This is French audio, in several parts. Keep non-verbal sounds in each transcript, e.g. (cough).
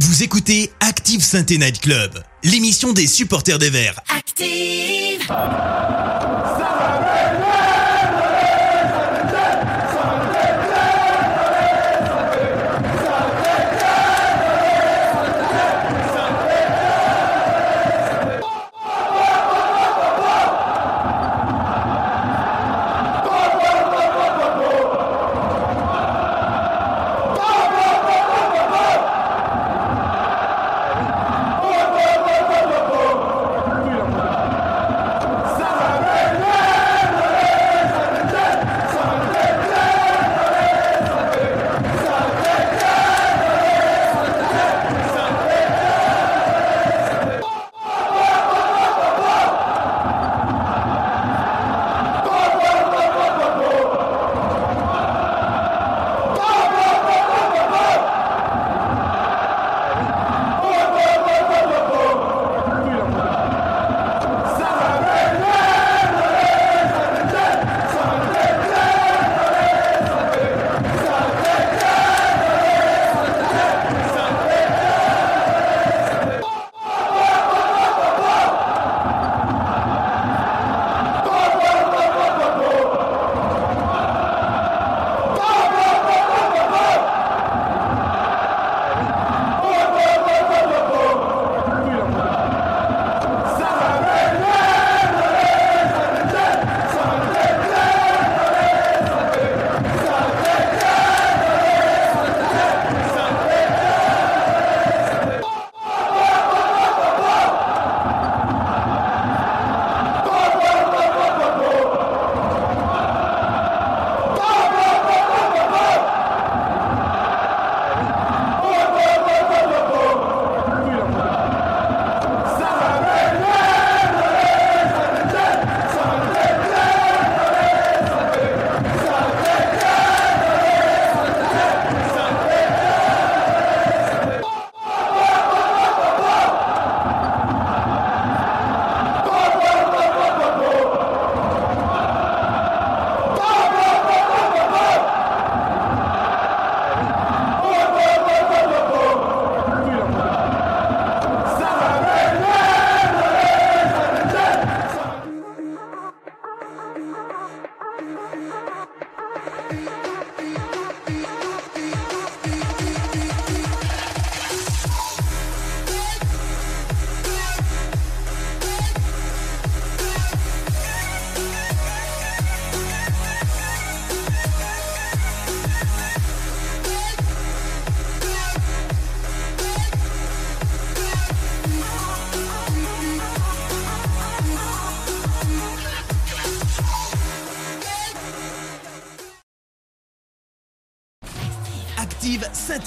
Vous écoutez Active Sainte Night Club, l'émission des supporters des Verts. Active.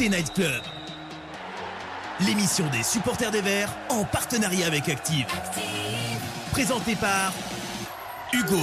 Night Club, l'émission des supporters des Verts en partenariat avec Active. Présentée par Hugo.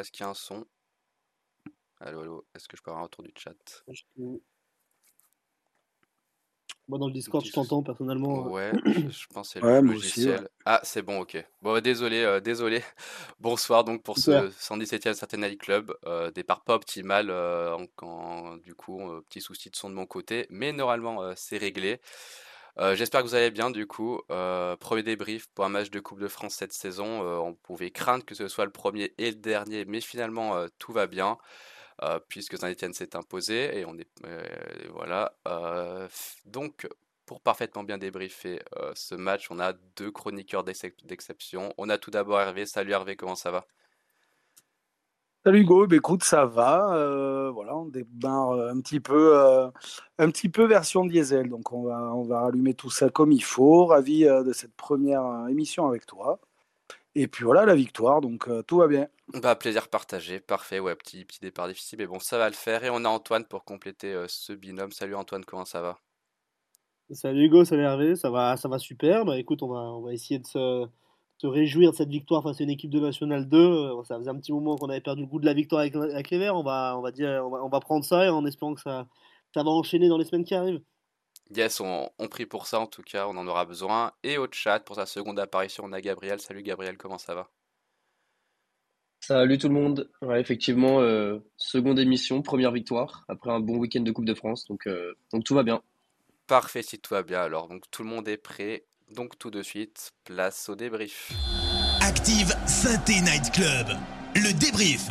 Est-ce qu'il y a un son Allô, allô, est-ce que je peux avoir un retour du chat? Moi, dans le Discord, je t'entends personnellement. Ouais, (clears throat) je pense que c'est le logiciel. Ah, c'est bon, ok. Bon, désolé, euh, désolé. (laughs) Bonsoir donc pour ce 117e Saturday Club. Euh, départ pas optimal, euh, du coup, petit souci de son de mon côté, mais normalement, c'est réglé. J'espère que vous allez bien du coup. premier débrief pour un match de Coupe de France cette saison. on pouvait craindre que ce soit le premier et le dernier, mais finalement tout va bien. Euh, puisque Saint-Etienne s'est imposé et on est euh, voilà. Euh, donc pour parfaitement bien débriefer ce match, on a deux chroniqueurs d'exception. On a tout d'abord Hervé. Salut Hervé, comment ça va? Salut Hugo, bah, écoute, ça va. voilà, on démarre un petit peu, un petit peu version diesel. Donc on va, on va rallumer tout ça comme il faut. Ravi de cette première émission avec toi. Et puis voilà, la victoire, donc euh, tout va bien. Bah, plaisir partagé, parfait, ouais, petit, petit départ difficile, mais bon, ça va le faire. Et on a Antoine pour compléter euh, ce binôme. Salut Antoine, comment ça va? Salut Hugo, salut Hervé, ça va, ça va super. Bah écoute, on va, on va essayer de se, réjouir de cette victoire face à une équipe de National 2. Euh, ça faisait un petit moment qu'on avait perdu le goût de la victoire avec, les Verts. On va, on, va dire, on, va, on va prendre ça en espérant que ça, ça va enchaîner dans les semaines qui arrivent. Yes, on, prie pour ça en tout cas, on en aura besoin. Et au chat, pour sa seconde apparition, on a Gabriel. Salut Gabriel, comment ça va? Salut tout le monde. Ouais, effectivement, euh, seconde émission, première victoire, après un bon week-end de Coupe de France, donc, euh, donc tout va bien. Parfait si tout va bien alors, donc tout le monde est prêt. Donc tout de suite, place au débrief. Active Synthé Night Club, le débrief.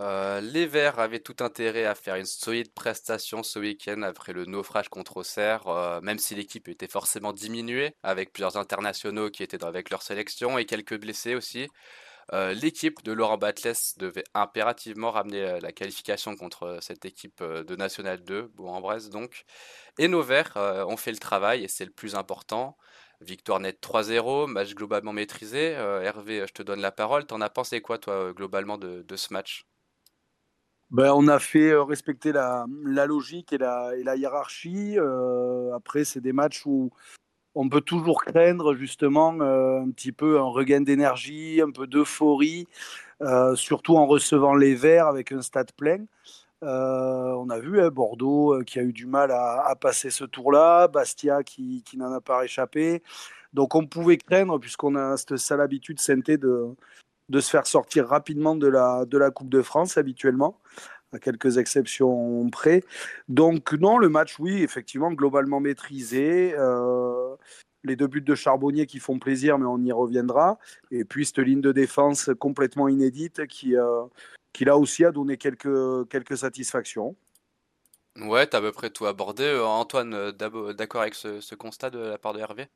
Euh, les Verts avaient tout intérêt à faire une solide prestation ce week-end après le naufrage contre Auxerre, euh, même si l'équipe était forcément diminuée, avec plusieurs internationaux qui étaient avec leur sélection et quelques blessés aussi. Euh, l'équipe de Laurent Batles devait impérativement ramener la qualification contre cette équipe de National 2, Bourg-en-Bresse donc. Et nos Verts ont fait le travail et c'est le plus important. Victoire nette 3-0, match globalement maîtrisé. Hervé, je te donne la parole. T'en as pensé quoi, toi, globalement, de ce match? Ben, on a fait euh, respecter la, logique et la, hiérarchie. Euh, après, c'est des matchs où on peut toujours craindre justement euh, un petit peu un regain d'énergie, un peu d'euphorie, surtout en recevant les Verts avec un stade plein. on a vu hein, Bordeaux qui a eu du mal à, passer ce tour-là, Bastia qui, n'en a pas échappé. Donc on pouvait craindre, puisqu'on a cette sale habitude, Sainté, de, de se faire sortir rapidement de la Coupe de France habituellement, à quelques exceptions près. Donc non, le match, oui, effectivement, globalement maîtrisé. Euh, les deux buts de Charbonnier qui font plaisir, mais on y reviendra. Et puis cette ligne de défense complètement inédite qui, euh, qui là aussi a donné quelques, quelques satisfactions. Ouais, tu as à peu près tout abordé. Euh, Antoine, d'accord avec ce, ce constat de la part de Hervé?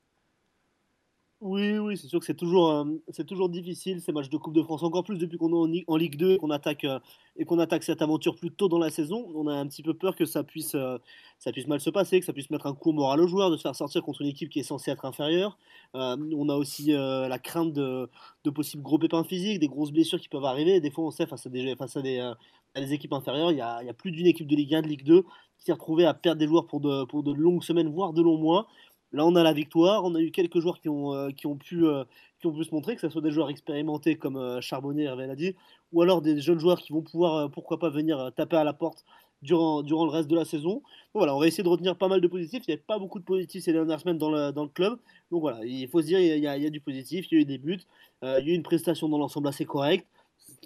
Oui, oui, c'est sûr que c'est toujours, euh, c'est toujours difficile ces matchs de Coupe de France, encore plus depuis qu'on est en, Ligue 2 et qu'on attaque, euh, et qu'on attaque cette aventure plus tôt dans la saison. On a un petit peu peur que ça puisse, euh, ça puisse mal se passer, que ça puisse mettre un coup moral aux joueurs de se faire sortir contre une équipe qui est censée être inférieure. on a aussi la crainte de, de, possibles gros pépins physiques, des grosses blessures qui peuvent arriver. Des fois, on sait face à des, face à des, des équipes inférieures, il y, a, y, a, plus d'une équipe de Ligue 1, de Ligue 2 qui s'est retrouvée à perdre des joueurs pour de, pour de longues semaines, voire de longs mois. Là, on a la victoire. On a eu quelques joueurs qui ont, euh, euh, pu se montrer, que ce soit des joueurs expérimentés comme euh, Charbonnier, Hervé l'a dit, ou alors des jeunes joueurs qui vont pouvoir, pourquoi pas, venir taper à la porte durant, le reste de la saison. voilà, on va essayer de retenir pas mal de positifs. Il n'y avait pas beaucoup de positifs ces dernières semaines dans le, dans le club. Donc voilà, il faut se dire, il y, a, il y a du positif, il y a eu des buts, il y a eu une prestation dans l'ensemble assez correcte,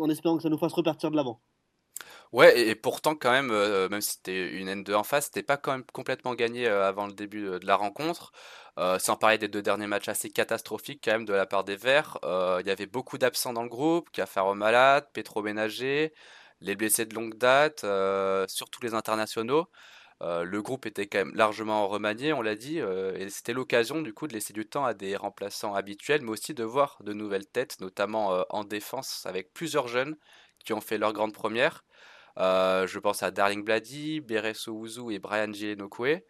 en espérant que ça nous fasse repartir de l'avant. Ouais, et, pourtant, quand même, euh, même si c'était une N2 en face, c'était pas quand même complètement gagné euh, avant le début euh, de la rencontre. sans parler des deux derniers matchs assez catastrophiques quand même de la part des Verts. Il y avait beaucoup d'absents dans le groupe, Cafaro malade, Petro ménager, les blessés de longue date, surtout les internationaux. le groupe était quand même largement remanié, on l'a dit, et c'était l'occasion du coup de laisser du temps à des remplaçants habituels, mais aussi de voir de nouvelles têtes, notamment en défense avec plusieurs jeunes qui ont fait leur grande première. Euh, je pense à Darling Blady, Bereso Ouzou et Brian Gilenokwe.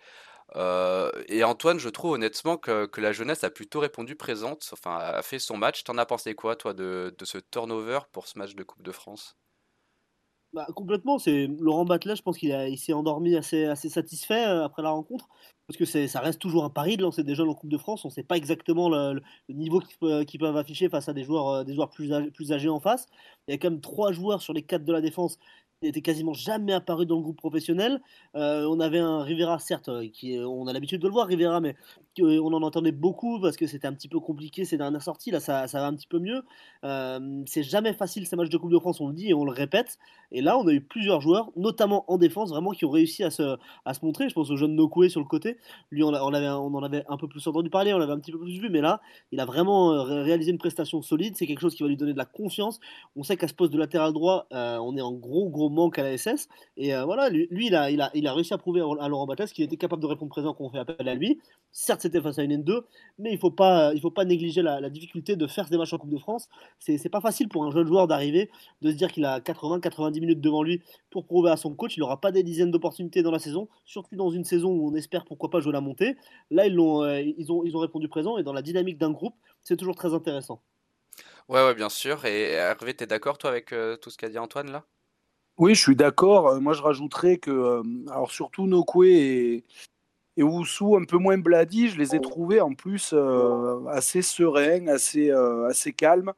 Euh, et Antoine, je trouve honnêtement que, la jeunesse a plutôt répondu présente, enfin a fait son match. T'en as pensé quoi, toi, de, ce turnover pour ce match de Coupe de France? Bah, complètement, c'est Laurent Batlet, je pense qu'il il s'est endormi assez, assez satisfait euh, après la rencontre, parce que ça reste toujours un pari de lancer des jeunes en Coupe de France. On ne sait pas exactement le, niveau qu'ils peuvent afficher face à des joueurs, des joueurs plus, plus âgés en face. Il y a quand même trois joueurs sur les quatre de la défense n'était quasiment jamais apparu dans le groupe professionnel. Euh, on avait un Rivera, certes, euh, qui, on a l'habitude de le voir, Rivera, mais euh, on en entendait beaucoup parce que c'était un petit peu compliqué ces dernières sorties. Là, ça, va un petit peu mieux. c'est jamais facile ces matchs de Coupe de France, on le dit et on le répète. Et là, on a eu plusieurs joueurs, notamment en défense, vraiment qui ont réussi à se, à se montrer. Je pense au jeune Nokoué sur le côté. Lui, on en avait un peu plus entendu parler, on l'avait un petit peu plus vu, mais là, il a vraiment réalisé une prestation solide. C'est quelque chose qui va lui donner de la confiance. On sait qu'à ce poste de latéral droit, on est en gros, gros manque à la SS. Et euh, voilà, lui, il, a, il, a, il a réussi à prouver à Laurent Battas qu'il était capable de répondre présent quand on fait appel à lui. Certes, c'était face à une N2, mais il ne faut, pas, faut pas négliger la, difficulté de faire des matchs en Coupe de France. C'est pas facile pour un jeune joueur d'arriver, de se dire qu'il a 80-90 minutes devant lui pour prouver à son coach. Il n'aura pas des dizaines d'opportunités dans la saison, surtout dans une saison où on espère pourquoi pas jouer la montée. Là, ils, ont, euh, ils, ont, ils ont répondu présent et dans la dynamique d'un groupe, c'est toujours très intéressant. Ouais, ouais, bien sûr. Et Hervé, tu es d'accord, toi, avec euh, tout ce qu'a dit Antoine là? Oui, je suis d'accord. Euh, moi, je rajouterais que, euh, alors surtout Nokwe et, et Oussou, un peu moins Bladi, je les ai trouvés en plus euh, assez sereins, assez, assez calmes.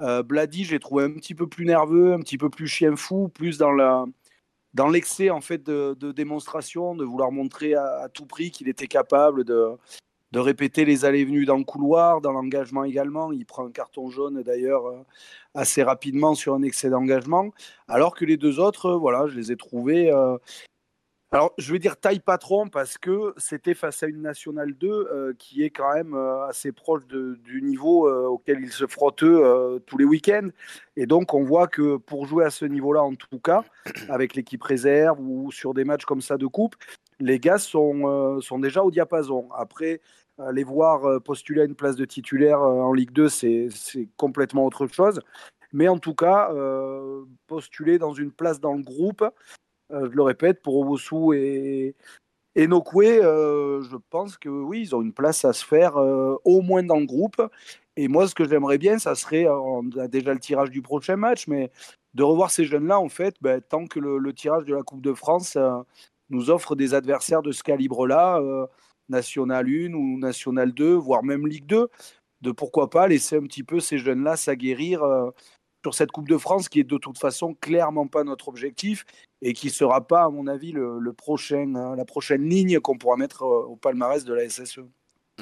Bladi, je l'ai trouvé un petit peu plus nerveux, un petit peu plus chien fou, plus dans la dans l'excès en fait de, démonstration, de vouloir montrer à, tout prix qu'il était capable de, de répéter les allées venues dans le couloir, dans l'engagement également. Il prend un carton jaune d'ailleurs euh, assez rapidement sur un excès d'engagement. Alors que les deux autres, euh, voilà, je les ai trouvés. Euh, alors, je vais dire taille patron parce que c'était face à une Nationale 2 qui est quand même assez proche du niveau auquel ils se frottent tous les week-ends. Et donc, on voit que pour jouer à ce niveau-là, en tout cas, (clears throat) avec l'équipe réserve ou sur des matchs comme ça de coupe, les gars sont, sont déjà au diapason. Après, les voir euh, postuler à une place de titulaire euh, en Ligue 2, c'est complètement autre chose. Mais en tout cas, euh, postuler dans une place dans le groupe, je le répète, pour Owosu et, et Nokwe, je pense que oui, ils ont une place à se faire au moins dans le groupe. Et moi, ce que j'aimerais bien, ça serait, on a déjà le tirage du prochain match, mais de revoir ces jeunes-là, en fait, ben, tant que le, le, tirage de la Coupe de France nous offre des adversaires de ce calibre-là National 1 ou National 2, voire même Ligue 2, de pourquoi pas laisser un petit peu ces jeunes-là s'aguerrir euh, sur cette Coupe de France qui est de toute façon clairement pas notre objectif et qui sera pas, à mon avis, le, prochain, hein, la prochaine ligne qu'on pourra mettre euh, au palmarès de la SSE.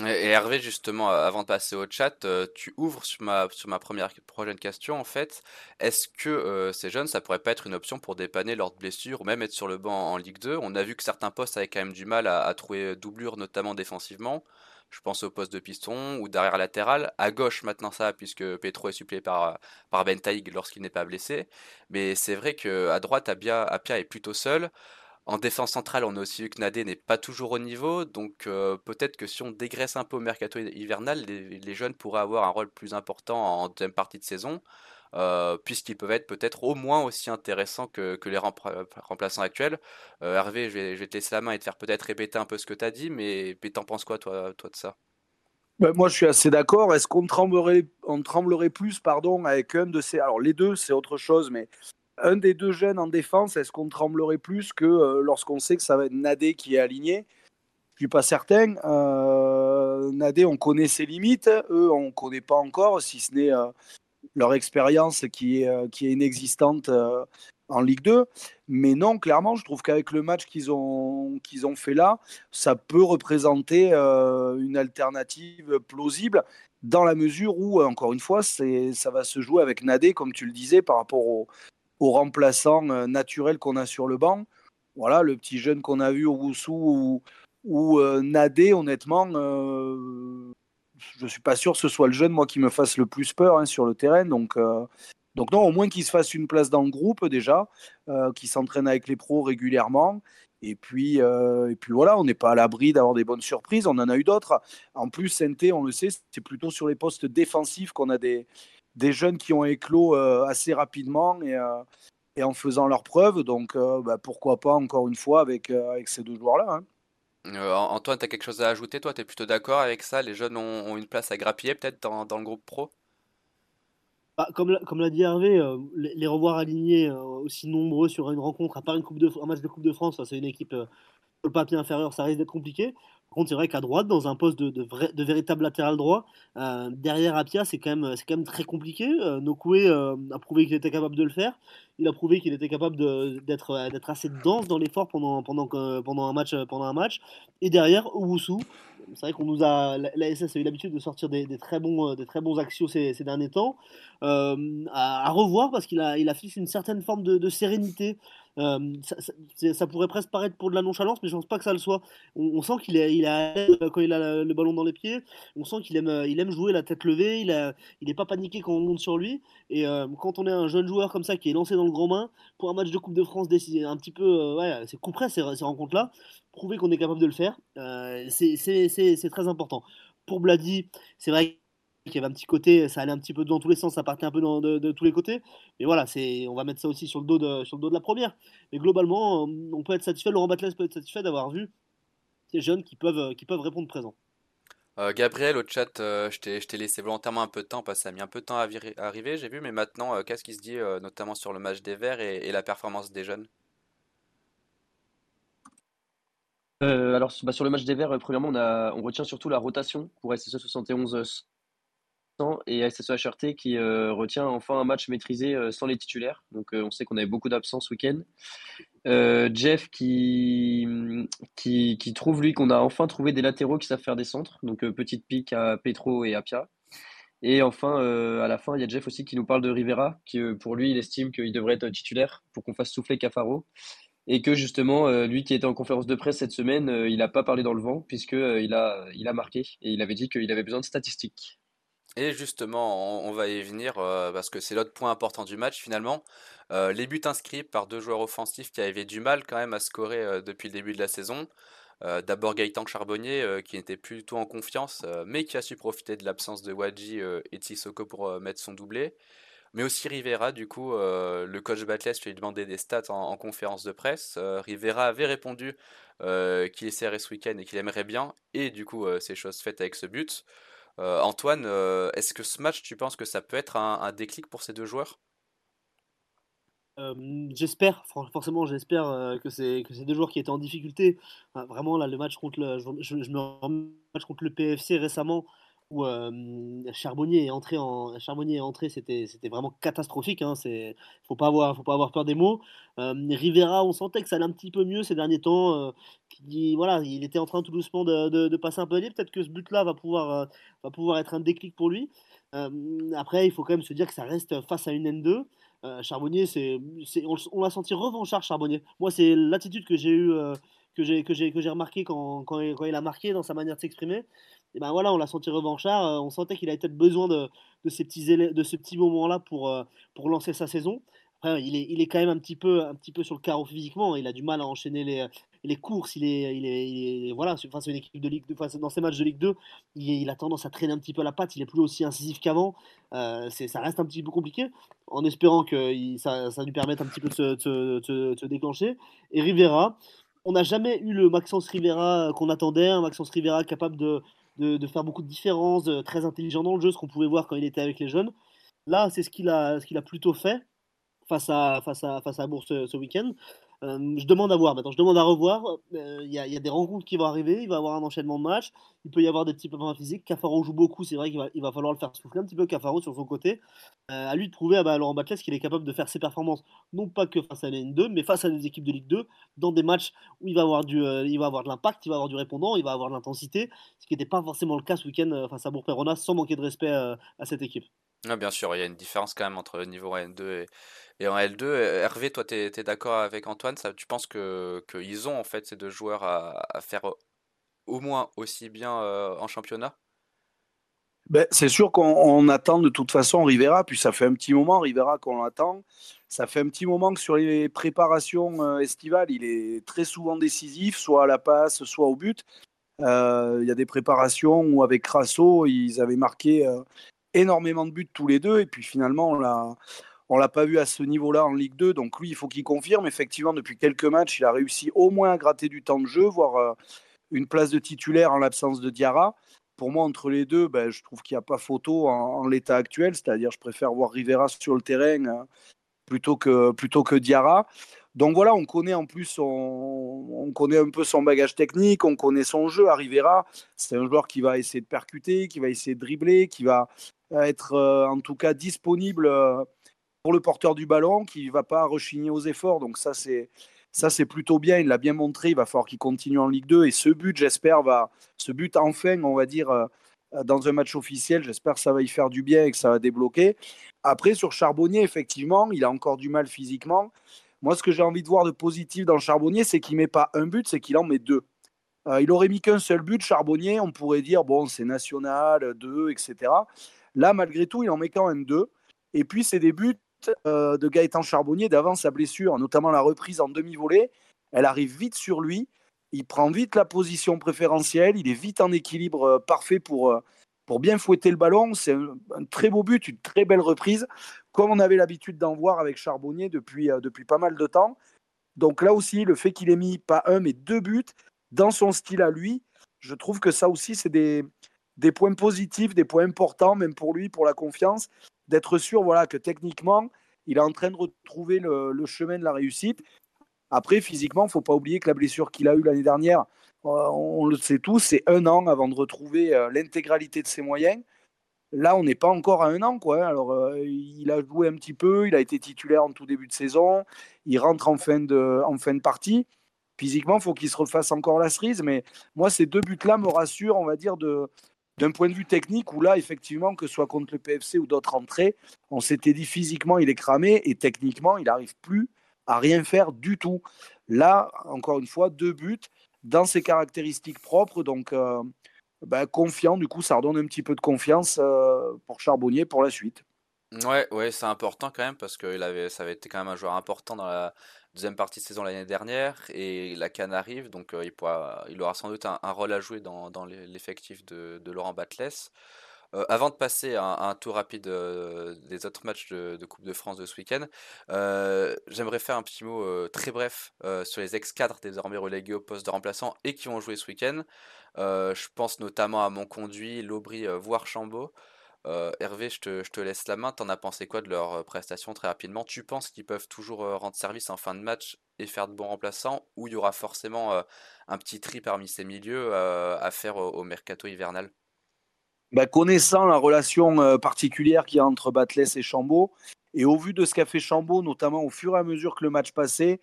Et Hervé, justement, avant de passer au chat, euh, tu ouvres sur ma, sur ma première prochaine question, en fait. Est-ce que euh, ces jeunes, ça pourrait pas être une option pour dépanner de blessures ou même être sur le banc en Ligue 2 On a vu que certains postes avaient quand même du mal à, trouver doublure, notamment défensivement. Je pense au poste de piston ou derrière latéral. À gauche, maintenant ça, puisque Petro est suppléé par, par Ben lorsqu'il n'est pas blessé. Mais c'est vrai qu'à droite, Apia est plutôt seul. En défense centrale, on a aussi vu que Nadé n'est pas toujours au niveau, donc euh, peut-être que si on dégraisse un peu au mercato hivernal, les, jeunes pourraient avoir un rôle plus important en deuxième partie de saison, euh, puisqu'ils peuvent être peut-être au moins aussi intéressants que, les remplaçants actuels. Euh, Hervé, je vais, te laisser la main et te faire peut-être répéter un peu ce que tu as dit, mais, t'en penses quoi toi, toi de ça? Ben, moi, je suis assez d'accord. Est-ce qu'on tremblerait, tremblerait plus, pardon, avec un de ces. Alors, les deux, c'est autre chose, mais un des deux jeunes en défense, est-ce qu'on tremblerait plus que euh, lorsqu'on sait que ça va être Nadé qui est aligné? Je suis pas certain. Euh, Nadé, on connaît ses limites. Eux, on ne connaît pas encore, si ce n'est euh, leur expérience qui est, qui est inexistante en Ligue 2. Mais non, clairement, je trouve qu'avec le match qu'ils ont, qu'ils ont fait là, ça peut représenter une alternative plausible dans la mesure où, encore une fois, ça va se jouer avec Nadé, comme tu le disais, par rapport au, aux remplaçants euh, naturels qu'on a sur le banc. Voilà, le petit jeune qu'on a vu au Woussou ou, euh, Nadé, honnêtement, euh, je ne suis pas sûr que ce soit le jeune, moi, qui me fasse le plus peur hein, sur le terrain. Donc, donc non, au moins qu'il se fasse une place dans le groupe déjà, qu'il s'entraîne avec les pros régulièrement. Et puis, et puis voilà, on n'est pas à l'abri d'avoir des bonnes surprises. On en a eu d'autres. En plus, Sainté, on le sait, c'est plutôt sur les postes défensifs qu'on a des, des jeunes qui ont éclos euh, assez rapidement et, euh, et, en faisant leurs preuves. Donc euh, bah, pourquoi pas encore une fois avec, avec ces deux joueurs-là. Hein. Antoine, tu as quelque chose à ajouter Toi, tu es plutôt d'accord avec ça? Les jeunes ont, une place à grappiller peut-être dans, dans, le groupe pro? Bah, comme, comme l'a dit Hervé, euh, les, revoir alignés euh, aussi nombreux sur une rencontre, à part une coupe de, un match de Coupe de France, c'est une équipe euh, le papier inférieur, ça risque d'être compliqué. Par contre, c'est vrai qu'à droite, dans un poste de, véritable latéral droit, derrière Apia, c'est quand, même, très compliqué. Nokoué a prouvé qu'il était capable de le faire. Il a prouvé qu'il était capable d'être assez dense dans l'effort pendant, un match, pendant un match. Et derrière, Owusu, c'est vrai qu'on nous a, la SS a eu l'habitude de sortir des, très bons, des axios ces, derniers temps, euh, à, revoir parce qu'il a, il affiche une certaine forme de, sérénité. Euh, ça, pourrait presque paraître pour de la nonchalance, mais je pense pas que ça le soit. On, sent qu'il est, il quand il a le ballon dans les pieds. On sent qu'il aime, il aime jouer la tête levée. Il, a, il est pas paniqué quand on monte sur lui. Et euh, quand on est un jeune joueur comme ça qui est lancé dans le grand main pour un match de Coupe de France décidé un petit peu, ouais, c'est coup près ces rencontres-là prouver qu'on est capable de le faire. Euh, c'est très important. Pour Blady, c'est vrai qu'il y avait un petit côté, ça allait un petit peu dans tous les sens, ça partait un peu de, tous les côtés. Mais voilà, on va mettre ça aussi sur le, dos de, sur le dos de la première. Mais globalement, on peut être satisfait, Laurent Batles peut être satisfait d'avoir vu ces jeunes qui peuvent, qui peuvent répondre présent. Euh, Gabriel, au chat, euh, je t'ai laissé volontairement un peu de temps parce que ça a mis un peu de temps à, arriver, j'ai vu, mais maintenant, qu'est-ce qui se dit notamment sur le match des Verts et la performance des jeunes? Euh, alors, bah, sur le match des Verts, euh, premièrement, on, a, on retient surtout la rotation pour SSE 71 100 et SSE HRT qui euh, retient enfin un match maîtrisé sans les titulaires. Donc, on sait qu'on avait beaucoup d'absence ce week-end. Jeff qui, qui, qui, trouve, lui, qu'on a enfin trouvé des latéraux qui savent faire des centres. Donc, petite pique à Petro et à Pia. Et enfin, à la fin, il y a Jeff aussi qui nous parle de Rivera, qui pour lui, il estime qu'il devrait être titulaire pour qu'on fasse souffler Cafaro et que justement, euh, lui qui était en conférence de presse cette semaine, euh, il n'a pas parlé dans le vent, puisqu'il euh, il a, il a marqué, et il avait dit qu'il avait besoin de statistiques. Et justement, on, va y venir, parce que c'est l'autre point important du match finalement. les buts inscrits par deux joueurs offensifs qui avaient du mal quand même à scorer depuis le début de la saison. D'abord Gaëtan Charbonnier, qui n'était plus tout en confiance, mais qui a su profiter de l'absence de Wadji et Tsisoko pour mettre son doublé mais aussi Rivera. Du coup, euh, le coach Batles lui a demandé des stats en, conférence de presse. Euh, Rivera avait répondu euh, qu'il essaierait ce week-end et qu'il aimerait bien, et du coup, c'est chose faite avec ce but. Antoine, est-ce que ce match, tu penses que ça peut être un, déclic pour ces deux joueurs? J'espère, forcément, j'espère que c'est que ces deux joueurs qui étaient en difficulté. vraiment, là, le match contre le, match contre le PFC récemment où Charbonnier est entré en Charbonnier est entré c'était c'était vraiment catastrophique hein, c'est faut pas avoir faut pas avoir peur des mots. Rivera on sentait que ça allait un petit peu mieux ces derniers temps qui, voilà il était en train tout doucement de, de, passer un peu à peut-être que ce but là va pouvoir va pouvoir être un déclic pour lui. Après il faut quand même se dire que ça reste face à une N2 Charbonnier c'est on, on l'a senti revanchard Charbonnier. Moi c'est l'attitude que j'ai eu que j'ai que j'ai que j'ai remarqué quand, quand, quand, il a marqué dans sa manière de s'exprimer et ben voilà, on l'a senti revanchard. Euh, on sentait qu'il avait peut-être besoin de, de, ces petits de ce petit moment-là pour, euh, pour lancer sa saison. Après, il est, il est quand même un petit peu, un petit peu sur le carreau physiquement. Il a du mal à enchaîner les, les courses. Il est, il est, voilà, face à une équipe de Ligue 2, dans ces matchs de Ligue 2, il, a tendance à traîner un petit peu la patte. Il est plus aussi incisif qu'avant. Euh, ça reste un petit peu compliqué, en espérant que ça, ça, lui permette un petit peu de se, de se déclencher. Et Rivera, on n'a jamais eu le Maxence Rivera qu'on attendait, un Maxence Rivera capable de, de, faire beaucoup de différences, très intelligent dans le jeu, ce qu'on pouvait voir quand il était avec les jeunes. Là, c'est ce qu'il a, ce qu'il a plutôt fait face à, face à, face à Bourse ce week-end. Euh, je demande à voir maintenant, je demande à revoir. Euh, il y, a des rencontres qui vont arriver, il va y avoir un enchaînement de matchs, il peut y avoir des petits points physiques. Cafaro joue beaucoup, c'est vrai qu'il va, il va falloir le faire souffler un petit peu Cafaro sur son côté. Euh, à lui de prouver à bah, Laurent Batles qu'il est capable de faire ses performances, non pas que face à la N2, mais face à des équipes de Ligue 2, dans des matchs où il va avoir, du, il va avoir de l'impact, il va avoir du répondant, il va avoir de l'intensité, ce qui n'était pas forcément le cas ce week-end face à Bourg-Perona, sans manquer de respect à cette équipe. Bien sûr, il y a une différence quand même entre le niveau N2 et, et en L2, euh, Hervé, toi, tu es, d'accord avec Antoine? Tu penses qu'ils ont en fait ces deux joueurs à, faire au moins aussi bien euh, en championnat? Ben, C'est sûr qu'on attend de toute façon Rivera, puis ça fait un petit moment Rivera qu'on attend. Ça fait un petit moment que sur les préparations euh, estivales, il est très souvent décisif, soit à la passe, soit au but. Il y a des préparations où avec Crasso, ils avaient marqué énormément de buts tous les deux, et puis finalement, on l'a l'a pas vu à ce niveau-là en Ligue 2, donc lui, il faut qu'il confirme. Effectivement, depuis quelques matchs, il a réussi au moins à gratter du temps de jeu, voire euh, une place de titulaire en l'absence de Diarra. pour moi, entre les deux, ben, je trouve qu'il n'y a pas photo en, l'état actuel. C'est-à-dire, je préfère voir Rivera sur le terrain hein, plutôt, que, plutôt que Diarra. Donc voilà, on connaît en plus son, on connaît un peu son bagage technique, on connaît son jeu. À Rivera, c'est un joueur qui va essayer de percuter, qui va essayer de dribbler, qui va être euh, en tout cas disponible euh, pour le porteur du ballon, qui ne va pas rechigner aux efforts. Donc ça, c'est ça, c'est plutôt bien. Il l'a bien montré. Il va falloir qu'il continue en Ligue 2. Et ce but, j'espère, va, ce but enfin, on va dire, euh, dans un match officiel, j'espère que ça va y faire du bien et que ça va débloquer. Après, sur Charbonnier, effectivement, il a encore du mal physiquement. Moi, ce que j'ai envie de voir de positif dans Charbonnier, c'est qu'il met pas un but, c'est qu'il en met deux. Euh, il aurait mis qu'un seul but, Charbonnier, on pourrait dire, bon, c'est national, deux, etc. Là, malgré tout, il en met quand même deux. Et puis, c'est des buts euh, de Gaëtan Charbonnier d'avant sa blessure, notamment la reprise en demi-volée. Elle arrive vite sur lui. Il prend vite la position préférentielle. Il est vite en équilibre euh, parfait pour, pour bien fouetter le ballon. C'est un, très beau but, une très belle reprise, comme on avait l'habitude d'en voir avec Charbonnier depuis, depuis pas mal de temps. Donc là aussi, le fait qu'il ait mis pas un, mais deux buts dans son style à lui, je trouve que ça aussi, c'est des, des points positifs, des points importants, même pour lui, pour la confiance d'être sûr voilà, que techniquement, il est en train de retrouver le, chemin de la réussite. Après, physiquement, il ne faut pas oublier que la blessure qu'il a eue l'année dernière, euh, on le sait tous, c'est un an avant de retrouver euh, l'intégralité de ses moyens. Là, on n'est pas encore à un an. Quoi. Alors, euh, il a joué un petit peu, il a été titulaire en tout début de saison, il rentre en fin de, en fin de partie. Physiquement, il faut qu'il se refasse encore la cerise. Mais moi, ces deux buts-là me rassurent, on va dire, d'un point de vue technique, où là, effectivement, que ce soit contre le PFC ou d'autres entrées, on s'était dit physiquement, il est cramé et techniquement, il n'arrive plus à rien faire du tout. Là, encore une fois, deux buts dans ses caractéristiques propres, donc euh, ben, confiant, du coup, ça redonne un petit peu de confiance euh, pour Charbonnier pour la suite. Ouais, ouais, c'est important quand même parce que ça avait été quand même un joueur important dans la, deuxième partie de saison l'année dernière et la Cannes arrive, donc euh, il, pourra, il aura sans doute un, rôle à jouer dans, dans l'effectif de, de, Laurent Batles. Euh, avant de passer à un, tour rapide euh, des autres matchs de, Coupe de France de ce week-end, j'aimerais faire un petit mot très bref sur les ex-cadres désormais relégués au poste de remplaçant et qui ont joué ce week-end. je pense notamment à mon conduit, Laubry, voire Chambaud. Euh, Hervé, je te, laisse la main. T'en as pensé quoi de leur euh, prestation très rapidement? Tu penses qu'ils peuvent toujours euh, rendre service en fin de match et faire de bons remplaçants ou il y aura forcément un petit tri parmi ces milieux à faire au, mercato hivernal? Bah, Connaissant la relation particulière qu'il y a entre Batles et Chambaud, et au vu de ce qu'a fait Chambaud, notamment au fur et à mesure que le match passait,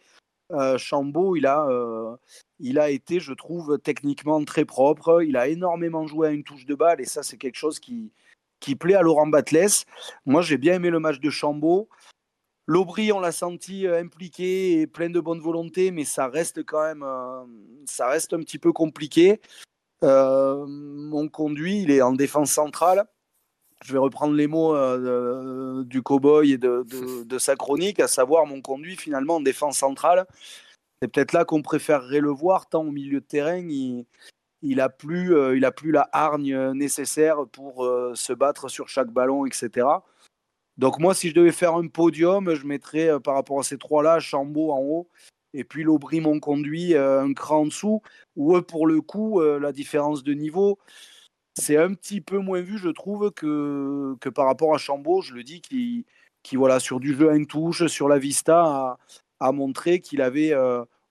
Chambaud, il a, il a été, je trouve, techniquement très propre. Il a énormément joué à une touche de balle et ça, c'est quelque chose qui, qui plaît à Laurent Batles. Moi, j'ai bien aimé le match de Chambaud. L'Aubry, on l'a senti euh, impliqué et plein de bonne volonté, mais ça reste quand même, euh, ça reste un petit peu compliqué. Euh, mon conduit, il est en défense centrale. Je vais reprendre les mots du cowboy et de, (laughs) de, sa chronique, à savoir mon conduit finalement en défense centrale. C'est peut-être là qu'on préférerait le voir, tant au milieu de terrain, il, il a plus, euh, il a plus la hargne euh, nécessaire pour euh, se battre sur chaque ballon, etc. Donc moi, si je devais faire un podium, je mettrais par rapport à ces trois-là, Chambaud en haut, et puis l'Aubry mon conduit un cran en dessous, où pour le coup, la différence de niveau, c'est un petit peu moins vu, je trouve, que, que par rapport à Chambaud, je le dis, qui, voilà, sur du jeu à une touche, sur la vista, a, montré qu'il avait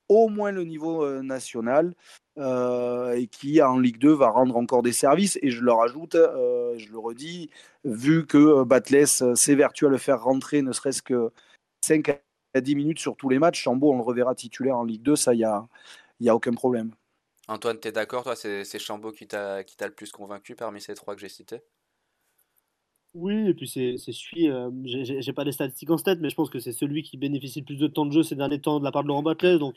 au moins le niveau national. Euh, et qui en Ligue 2 va rendre encore des services. Et je le rajoute, euh, je le redis, vu que euh, Batles s'évertue à le faire rentrer ne serait-ce que 5 à 10 minutes sur tous les matchs, Chambaud, on le reverra titulaire en Ligue 2, ça, il n'y a, y a aucun problème. Antoine, tu es d'accord Toi, c'est Chambaud qui t'a le plus convaincu parmi ces trois que j'ai cités? Oui, et puis c'est celui, j'ai pas des statistiques en tête, mais je pense que c'est celui qui bénéficie le plus de temps de jeu ces derniers temps de la part de Laurent Batles. Donc,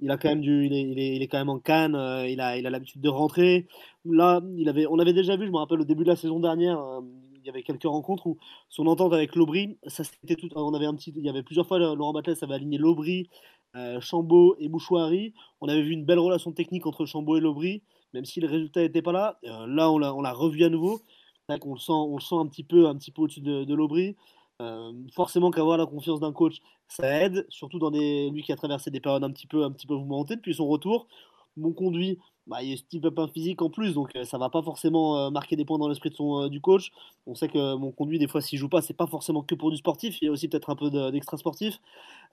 il a quand même du, il est, il est, il est quand même en canne, euh, il a, il a l'habitude de rentrer. Là, il avait, on avait déjà vu, je me rappelle au début de la saison dernière, euh, il y avait quelques rencontres où son entente avec Lobry, ça c'était tout. On avait un petit, il y avait plusieurs fois Laurent Batles avait aligné Lobry, euh, Chambaud et Bouchouari. On avait vu une belle relation technique entre Chambaud et Lobry, même si le résultat n'était pas là. là, on l'a, revu à nouveau. On le sent, on le sent un petit peu, un petit peu au-dessus de, de l'Aubry. Euh, forcément qu'avoir la confiance d'un coach, ça aide, surtout dans lui qui a traversé des périodes un petit peu un petit peu mouvementées depuis son retour. Mon conduit, bah, il y a ce type un physique en plus, donc ça va pas forcément marquer des points dans l'esprit son, du coach. On sait que mon conduit, des fois, s'il joue pas, c'est pas forcément que pour du sportif, il y a aussi peut-être un peu d'extra sportif.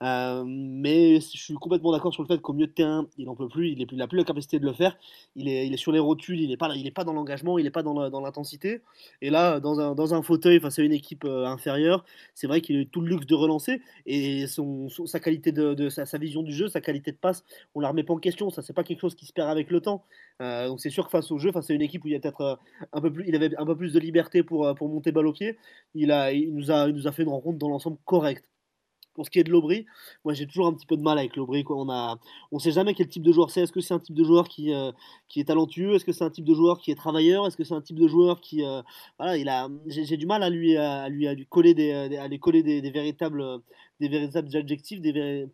mais je suis complètement d'accord sur le fait qu'au milieu de terrain, il en peut plus, il n'a plus la capacité de le faire. Il est, est sur les rotules, il n'est pas, est dans l'engagement, il n'est pas dans l'intensité. Et là, dans un, fauteuil face à une équipe inférieure, c'est vrai qu'il a eu tout le luxe de relancer et sa qualité de, vision du jeu, sa qualité de passe, on la remet pas en question. Ça, c'est pas quelque chose qui se perd avec le temps. Euh, donc c'est sûr que face au jeu, face à une équipe où il y a peut-être euh, un peu plus, avait un peu plus de liberté pour, euh, monter balle au pied, il, nous a, fait une rencontre dans l'ensemble correcte. Pour ce qui est de l'Aubry, moi j'ai toujours un petit peu de mal avec l'Aubry. On a, on sait jamais quel type de joueur c'est. Est-ce que c'est un type de joueur qui, est talentueux? Est-ce que c'est un type de joueur qui est travailleur? Est-ce que c'est un type de joueur qui, voilà, il a, j'ai, du mal à lui, coller des véritables des véritables adjectifs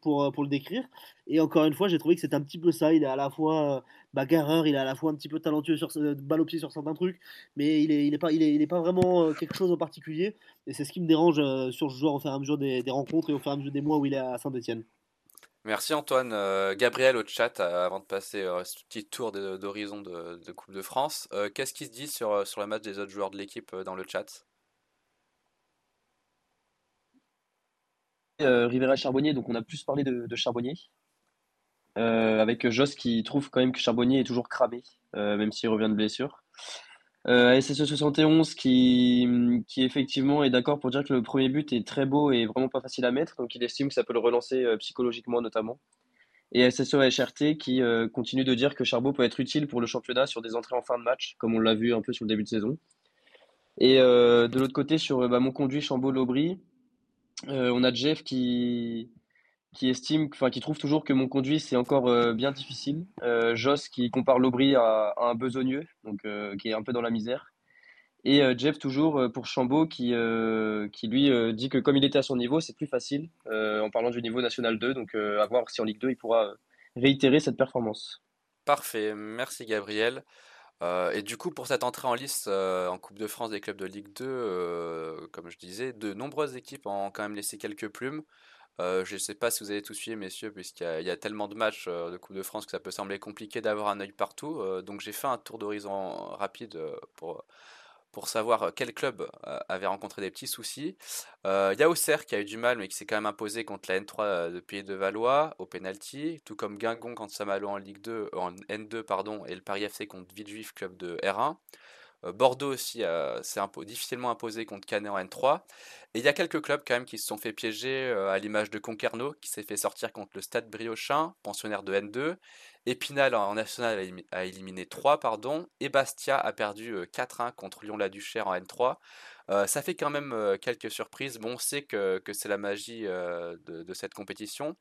pour, pour le décrire. Et encore une fois, j'ai trouvé que c'est un petit peu ça. Il est à la fois euh, bagarreur, il est à la fois un petit peu talentueux sur balle au pied sur certains trucs, mais il n'est il est pas, il est, il est pas vraiment euh, quelque chose en particulier. Et c'est ce qui me dérange euh, sur ce joueur au fur et à mesure des, des, rencontres et au fur et à mesure des mois où il est à Saint-Etienne. Merci Antoine. Gabriel au chat, avant de passer ce petit tour d'horizon de, de, Coupe de France, qu'est-ce qui se dit sur, sur le match des autres joueurs de l'équipe dans le chat? Euh, Rivera Charbonnier, donc on a plus parlé de, Charbonnier. Euh, avec Joss qui trouve quand même que Charbonnier est toujours cramé, euh, même s'il revient de blessure. SSE 71 qui, qui effectivement est d'accord pour dire que le premier but est très beau et vraiment pas facile à mettre, donc il estime que ça peut le relancer psychologiquement notamment. Et SSE HRT qui continue de dire que Charbot peut être utile pour le championnat sur des entrées en fin de match, comme on l'a vu un peu sur le début de saison. Et de l'autre côté, sur bah, mon conduit Chambaud-Lobry, euh, on a Jeff qui, qui estime, enfin qui trouve toujours que mon conduit c'est encore euh, bien difficile. Euh, Joss qui compare l'Aubry à, un besogneux, donc qui est un peu dans la misère. Et Jeff toujours pour Chambaud qui, qui lui dit que comme il était à son niveau, c'est plus facile en parlant du niveau national 2. Donc à voir si en Ligue 2 il pourra réitérer cette performance. Parfait, merci Gabriel. Euh, et du coup, pour cette entrée en liste euh, en Coupe de France des clubs de Ligue 2, euh, comme je disais, de nombreuses équipes ont quand même laissé quelques plumes. je ne sais pas si vous avez tout suivi, messieurs, puisqu'il y, a tellement de matchs de Coupe de France que ça peut sembler compliqué d'avoir un œil partout. donc j'ai fait un tour d'horizon rapide pour pour savoir quel club avait rencontré des petits soucis. Il y a Auxerre qui a eu du mal, mais qui s'est quand même imposé contre la N3 de Pays de Valois au penalty, tout comme Guingamp contre Saint-Malo en Ligue 2, en N2 pardon, et le Paris FC contre Villejuif club de R1. Bordeaux aussi s'est difficilement imposé contre Canet en N3. Et il y a quelques clubs quand même qui se sont fait piéger, à l'image de Concarneau, qui s'est fait sortir contre le Stade Briochin, pensionnaire de N2, Épinal en national a éliminé 3, pardon, et Bastia a perdu 4-1 contre Lyon-la-Duchère en N3. ça fait quand même quelques surprises. Bon, on sait que, c'est la magie de, cette compétition.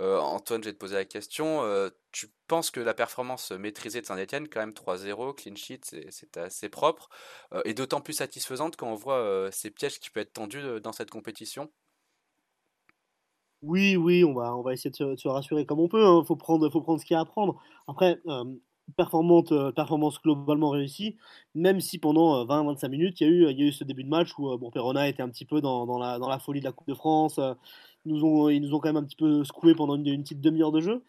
Antoine, je vais te poser la question. tu penses que la performance maîtrisée de Saint-Etienne, quand même 3-0, clean sheet, c'est assez propre, et d'autant plus satisfaisante quand on voit ces pièges qui peuvent être tendus dans cette compétition? Oui, oui, on va, on va essayer de se, rassurer comme on peut. Il hein. faut, prendre, faut prendre ce qu'il y a à prendre. Après, euh, performance, globalement réussie, même si pendant 20-25 minutes, il y, a eu, y a eu ce début de match où bon, Perona était un petit peu dans la folie de la Coupe de France. Ils nous, ont, quand même un petit peu secoué pendant une, petite demi-heure de jeu.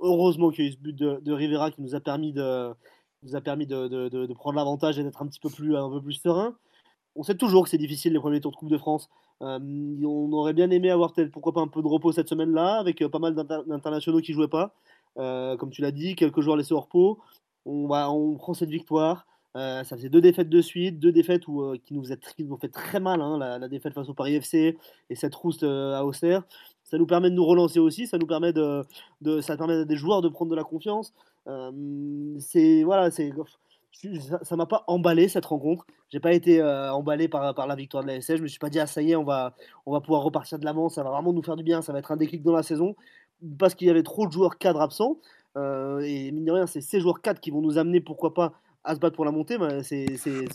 Heureusement qu'il y a eu ce but de, Rivera qui nous a permis de, prendre l'avantage et d'être un petit peu plus, serein. On sait toujours que c'est difficile les premiers tours de Coupe de France. Euh, on aurait bien aimé avoir pourquoi pas un peu de repos cette semaine-là, avec euh, pas mal d'internationaux qui jouaient pas. Euh, comme tu l'as dit, quelques joueurs laissés au repos. On prend cette victoire. Ça faisait deux défaites de suite, deux défaites où, qui, nous ont fait très mal, hein, la, défaite face au Paris FC et cette rousse à Auxerre. Ça nous permet de nous relancer aussi, ça nous permet de, ça permet à des joueurs de prendre de la confiance. c'est voilà, c'est ça m'a pas emballé cette rencontre. J'ai pas été euh, emballé par, par la victoire de la SS. Je me suis pas dit ah ça y est on va on va pouvoir repartir de l'avant. Ça va vraiment nous faire du bien. Ça va être un déclic dans la saison parce qu'il y avait trop de joueurs cadres absents euh, et mine de rien c'est ces joueurs cadres qui vont nous amener pourquoi pas à se battre pour la montée. c'est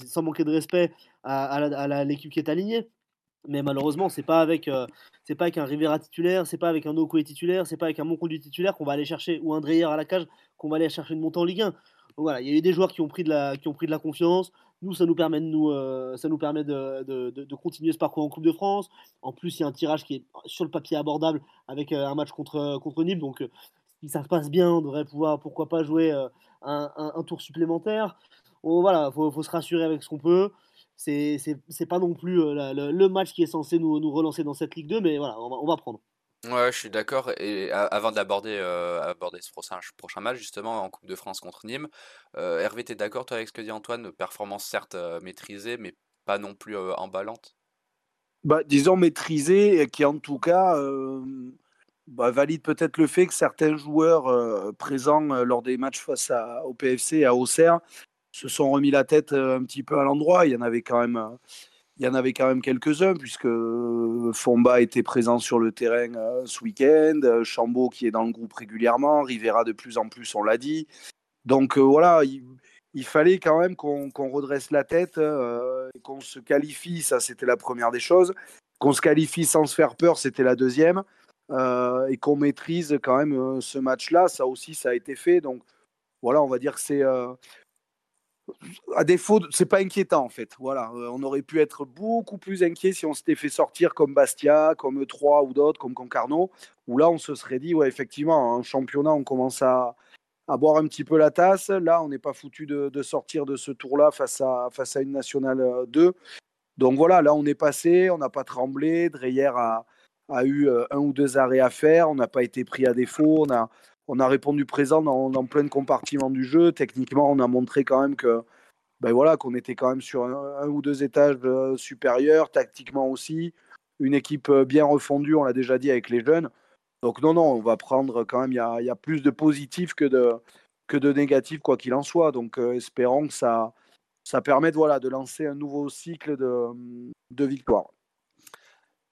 sans manquer de respect à, l'équipe qui est alignée. Mais malheureusement, c'est pas avec euh, pas avec un Rivera titulaire, c'est pas avec un Okoué titulaire, c'est pas avec un Monconduit titulaire qu'on va aller chercher ou un Dreyer à la cage qu'on va aller chercher une montée en Ligue 1 voilà, il y a eu des joueurs qui ont pris de la, confiance. Nous, ça nous permet euh, de, continuer ce parcours en Coupe de France. En plus, il y a un tirage qui est sur le papier abordable avec euh, un match contre contre Nîmes. Donc, si ça se passe bien, on devrait pouvoir, pourquoi pas, jouer un, tour supplémentaire. voilà, il faut, se rassurer avec ce qu'on peut. C'est pas non plus le, match qui est censé nous, nous relancer dans cette Ligue 2, mais voilà, on va prendre. Ouais, je suis d'accord. Et avant d'aborder euh, aborder ce prochain, prochain match, justement, en Coupe de France contre Nîmes, euh, Hervé, t'es d'accord toi avec ce que dit Antoine? Performance certes euh, maîtrisée, mais pas non plus emballante? Bah, disons maîtrisée, et qui en tout cas bah, valide peut-être le fait que certains joueurs présents lors des matchs face au PFC et à Auxerre se sont remis la tête un petit peu à l'endroit. Il y en avait quand même il y en avait quand même quelques-uns, puisque euh, Fomba était présent sur le terrain euh, ce week-end, euh, Chambaud qui est dans le groupe régulièrement, Rivera de plus en plus, on l'a dit. Donc voilà, il, fallait quand même qu'on redresse la tête, qu'on se qualifie, ça c'était la première des choses, qu'on se qualifie sans se faire peur, c'était la deuxième, et qu'on maîtrise quand même ce match-là, ça aussi ça a été fait. Donc voilà, on va dire que c'est à défaut, c'est pas inquiétant en fait. Voilà, euh, on aurait pu être beaucoup plus inquiet si on s'était fait sortir comme Bastia, comme E3 ou d'autres, comme Concarneau, où là on se serait dit, ouais, effectivement, en championnat, on commence à, boire un petit peu la tasse. Là, on n'est pas foutu de, sortir de ce tour-là face à, face à une nationale 2. Euh, Donc voilà, là on est passé, on n'a pas tremblé. Dreyer a, a eu euh, un ou deux arrêts à faire, on n'a pas été pris à défaut, on a, on a répondu présent dans, plein de compartiments du jeu. Techniquement, on a montré quand même que ben voilà, qu'on était quand même sur un, ou deux étages euh, supérieurs, tactiquement aussi. Une équipe euh, bien refondue, on l'a déjà dit avec les jeunes. Donc non, non, on va prendre quand même, il y a, plus de positifs que de, négatifs, quoi qu'il en soit. Donc espérons que ça, ça permette voilà, de lancer un nouveau cycle de, de victoire.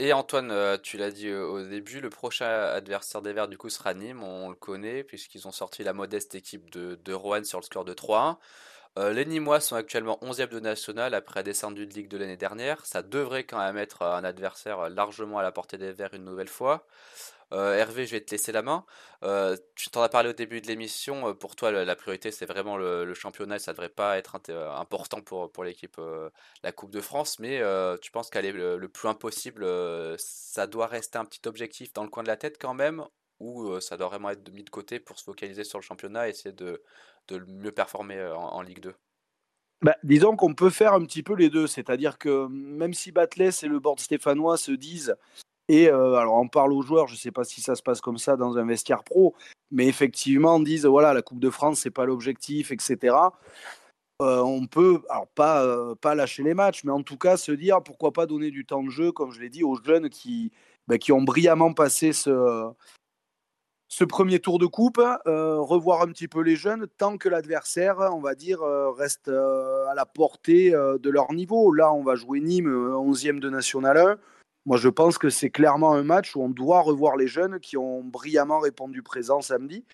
Et Antoine, euh, tu l'as dit euh, au début, le prochain adversaire des Verts du coup sera Nîmes, on le connaît puisqu'ils ont sorti la modeste équipe de, de Rouen sur le score de 3-1. Euh, les Nîmois sont actuellement 11e de national après descendu de Ligue de l'année dernière. Ça devrait quand même être un adversaire largement à la portée des Verts une nouvelle fois. Euh, Hervé, je vais te laisser la main. Euh, tu t'en as parlé au début de l'émission. Euh, pour toi, la, priorité, c'est vraiment le, championnat. Ça ne devrait pas être important pour, l'équipe, la Coupe de France. Mais tu penses qu'aller le, plus loin possible, ça doit rester un petit objectif dans le coin de la tête quand même Ou ça doit vraiment être mis de côté pour se focaliser sur le championnat et essayer de, de mieux performer en, Ligue 2 bah, disons qu'on peut faire un petit peu les deux, c'est-à-dire que même si Batles et le board stéphanois se disent et euh, alors, on parle aux joueurs, je ne sais pas si ça se passe comme ça dans un vestiaire pro, mais effectivement, on disent voilà, la Coupe de France, c'est pas l'objectif, etc. Euh, on peut, alors pas, euh, pas lâcher les matchs, mais en tout cas se dire pourquoi pas donner du temps de jeu, comme je l'ai dit, aux jeunes qui, bah, qui ont brillamment passé ce, ce premier tour de coupe, revoir un petit peu les jeunes tant que l'adversaire, on va dire, reste à la portée de leur niveau. Là, on va jouer Nîmes, 11e de National 1 moi, je pense que c'est clairement un match où on doit revoir les jeunes qui ont brillamment répondu présent samedi.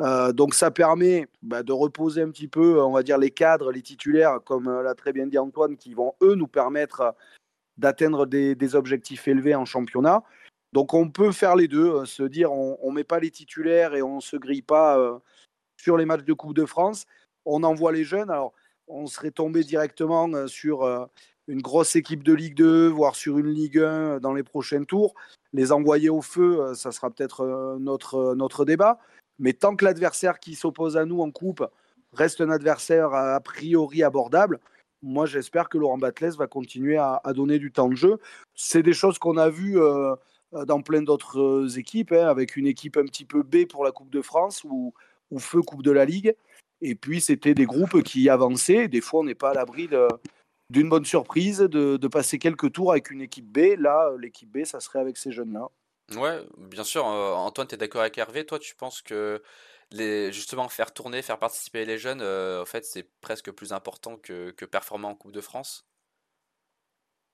Euh, donc ça permet bah, de reposer un petit peu, on va dire, les cadres, les titulaires, comme euh, l'a très bien dit Antoine, qui vont, eux, nous permettre d'atteindre des, objectifs élevés en championnat. Donc on peut faire les deux, euh, se dire on ne met pas les titulaires et on ne se grille pas sur les matchs de Coupe de France. On envoie les jeunes. Alors on serait tombé directement sur une grosse équipe de Ligue 2, voire sur une Ligue 1 dans les prochains tours. Les envoyer au feu, euh, ça sera peut-être euh, notre, euh, notre débat. Mais tant que l'adversaire qui s'oppose à nous en coupe reste un adversaire a priori abordable, moi j'espère que Laurent Batles va continuer à, donner du temps de jeu. C'est des choses qu'on a vues dans plein d'autres équipes, hein, avec une équipe un petit peu B pour la Coupe de France ou, ou Feu Coupe de la Ligue. Et puis c'était des groupes qui avançaient. Des fois on n'est pas à l'abri de d'une bonne surprise, de, passer quelques tours avec une équipe B. Là, l'équipe B, ça serait avec ces jeunes-là. Ouais, bien sûr. Euh, Antoine, tu es d'accord avec Hervé Toi, tu penses que les, justement faire tourner, faire participer les jeunes, euh, en fait, c'est presque plus important que, que performer en Coupe de France?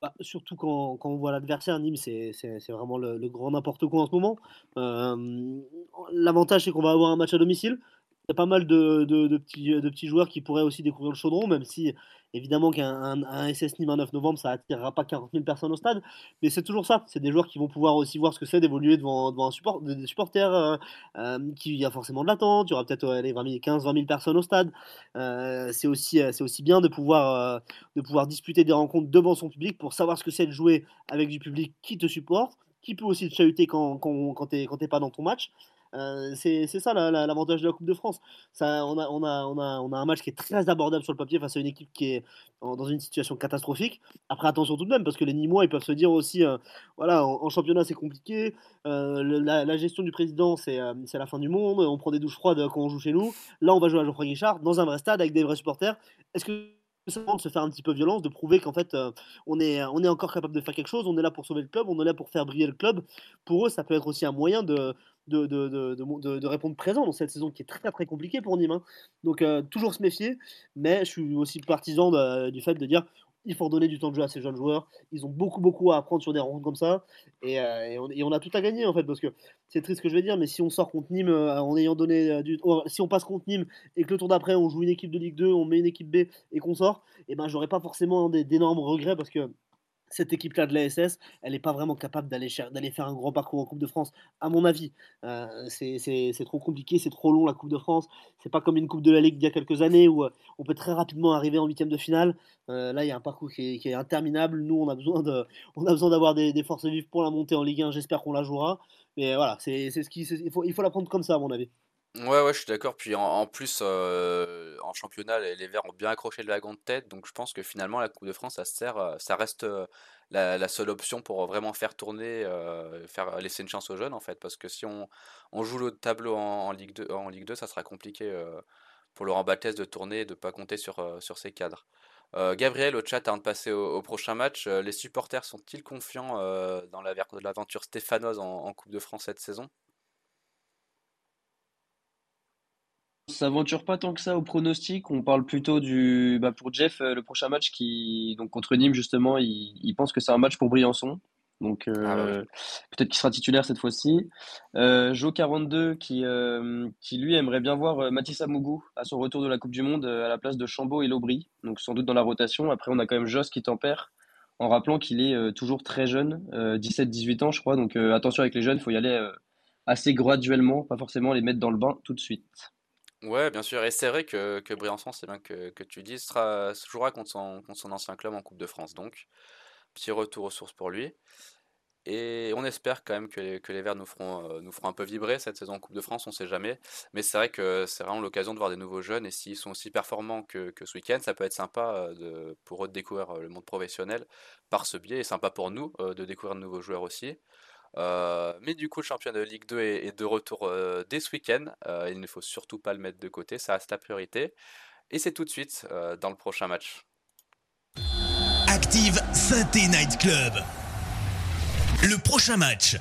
Bah, surtout quand, quand, on voit l'adversaire, Nîmes, c'est vraiment le, grand n'importe quoi en ce moment. Euh, l'avantage, c'est qu'on va avoir un match à domicile. Il y a pas mal de, de, petits, de petits joueurs qui pourraient aussi découvrir le chaudron, même si évidemment qu'un un, SS Nîmes un 9 novembre, ça attirera pas 40 000 personnes au stade, mais c'est toujours ça. C'est des joueurs qui vont pouvoir aussi voir ce que c'est d'évoluer devant, devant un support, des supporters euh, euh, qui y a forcément de l'attente. Il y aura peut-être 15-20 000 personnes au stade. Euh, c'est aussi, c'est aussi bien de pouvoir, de pouvoir disputer des rencontres devant son public pour savoir ce que c'est de jouer avec du public qui te supporte, qui peut aussi te chahuter quand, quand, quand tu n'es pas dans ton match. Euh, c'est ça l'avantage de la Coupe de France. Ça, on, a, on, a, on, a, on a un match qui est très abordable sur le papier face à une équipe qui est dans une situation catastrophique. Après, attention tout de même, parce que les Nîmois, ils peuvent se dire aussi, euh, voilà, en, championnat, c'est compliqué. Euh, la, gestion du président, c'est la fin du monde. On prend des douches froides quand on joue chez nous. Là, on va jouer à Geoffroy Guichard dans un vrai stade avec des vrais supporters. Est-ce que de se faire un petit peu violence, de prouver qu'en fait on, est, on est encore capable de faire quelque chose, on est là pour sauver le club, on est là pour faire briller le club. Pour eux, ça peut être aussi un moyen de, répondre présent dans cette saison qui est très très compliquée pour Nîmes. Hein. Donc euh, toujours se méfier, mais je suis aussi partisan du fait de dire il faut redonner du temps de jeu à ces jeunes joueurs. Ils ont beaucoup beaucoup à apprendre sur des rencontres comme ça, et, euh, et, on, a tout à gagner en fait parce que c'est triste ce que je vais dire, mais si on sort contre Nîmes euh, en ayant donné du, si on passe contre Nîmes et que le tour d'après on joue une équipe de Ligue 2, on met une équipe B et qu'on sort, et eh ben j'aurais pas forcément d'énormes regrets parce que cette équipe-là de la SS, elle n'est pas vraiment capable d'aller faire un grand parcours en Coupe de France, à mon avis. Euh, c'est trop compliqué, c'est trop long la Coupe de France. C'est pas comme une Coupe de la Ligue d'il y a quelques années où euh, on peut très rapidement arriver en huitième de finale. Euh, là, il y a un parcours qui est, interminable. Nous, on a besoin d'avoir des, forces vives pour la montée en Ligue 1. J'espère qu'on la jouera. Mais voilà, c'est ce qui, faut, il faut la prendre comme ça, à mon avis. Ouais, ouais, je suis d'accord. Puis en, plus, euh, en championnat, les, Verts ont bien accroché le wagon de tête. Donc je pense que finalement, la Coupe de France, ça sert, euh, ça reste euh, la, seule option pour vraiment faire tourner, faire laisser une chance aux jeunes en fait. Parce que si on, joue le tableau en, Ligue 2, en Ligue 2, ça sera compliqué pour Laurent Baltès de tourner et de ne pas compter sur, ses cadres. Gabriel, au chat, avant de passer au, prochain match, les supporters sont-ils confiants dans l'aventure stéphanoise en Coupe de France cette saison? S'aventure pas tant que ça au pronostic. On parle plutôt du. Bah pour Jeff, euh, le prochain match qui, donc contre Nîmes, justement, il, pense que c'est un match pour Briançon. Donc euh, ah peut-être qu'il sera titulaire cette fois-ci. Euh, Jo42 qui, euh, qui lui aimerait bien voir Mathis Amougou à son retour de la Coupe du Monde à la place de Chambaud et Lobry. Donc sans doute dans la rotation. Après on a quand même Joss qui tempère en rappelant qu'il est toujours très jeune, 17-18 ans je crois. Donc attention avec les jeunes, il faut y aller assez graduellement, pas forcément les mettre dans le bain tout de suite. Ouais, bien sûr. Et c'est vrai que, que Briançon, c'est bien que, que tu dis, sera, se jouera contre son, ancien club en Coupe de France. Donc, petit retour aux sources pour lui. Et on espère quand même que les, que les Verts nous feront, euh, nous feront un peu vibrer cette saison en Coupe de France, on sait jamais. Mais c'est vrai que c'est vraiment l'occasion de voir des nouveaux jeunes. Et s'ils sont aussi performants que, que ce week-end, ça peut être sympa euh, de, pour eux de découvrir euh, le monde professionnel par ce biais. Et sympa pour nous de découvrir de nouveaux joueurs aussi. Euh, mais du coup, le championnat de Ligue 2 est, de retour euh, dès ce week-end. Euh, il ne faut surtout pas le mettre de côté, ça reste la priorité. Et c'est tout de suite dans le prochain match. Active Synthé Night Club. Le prochain match.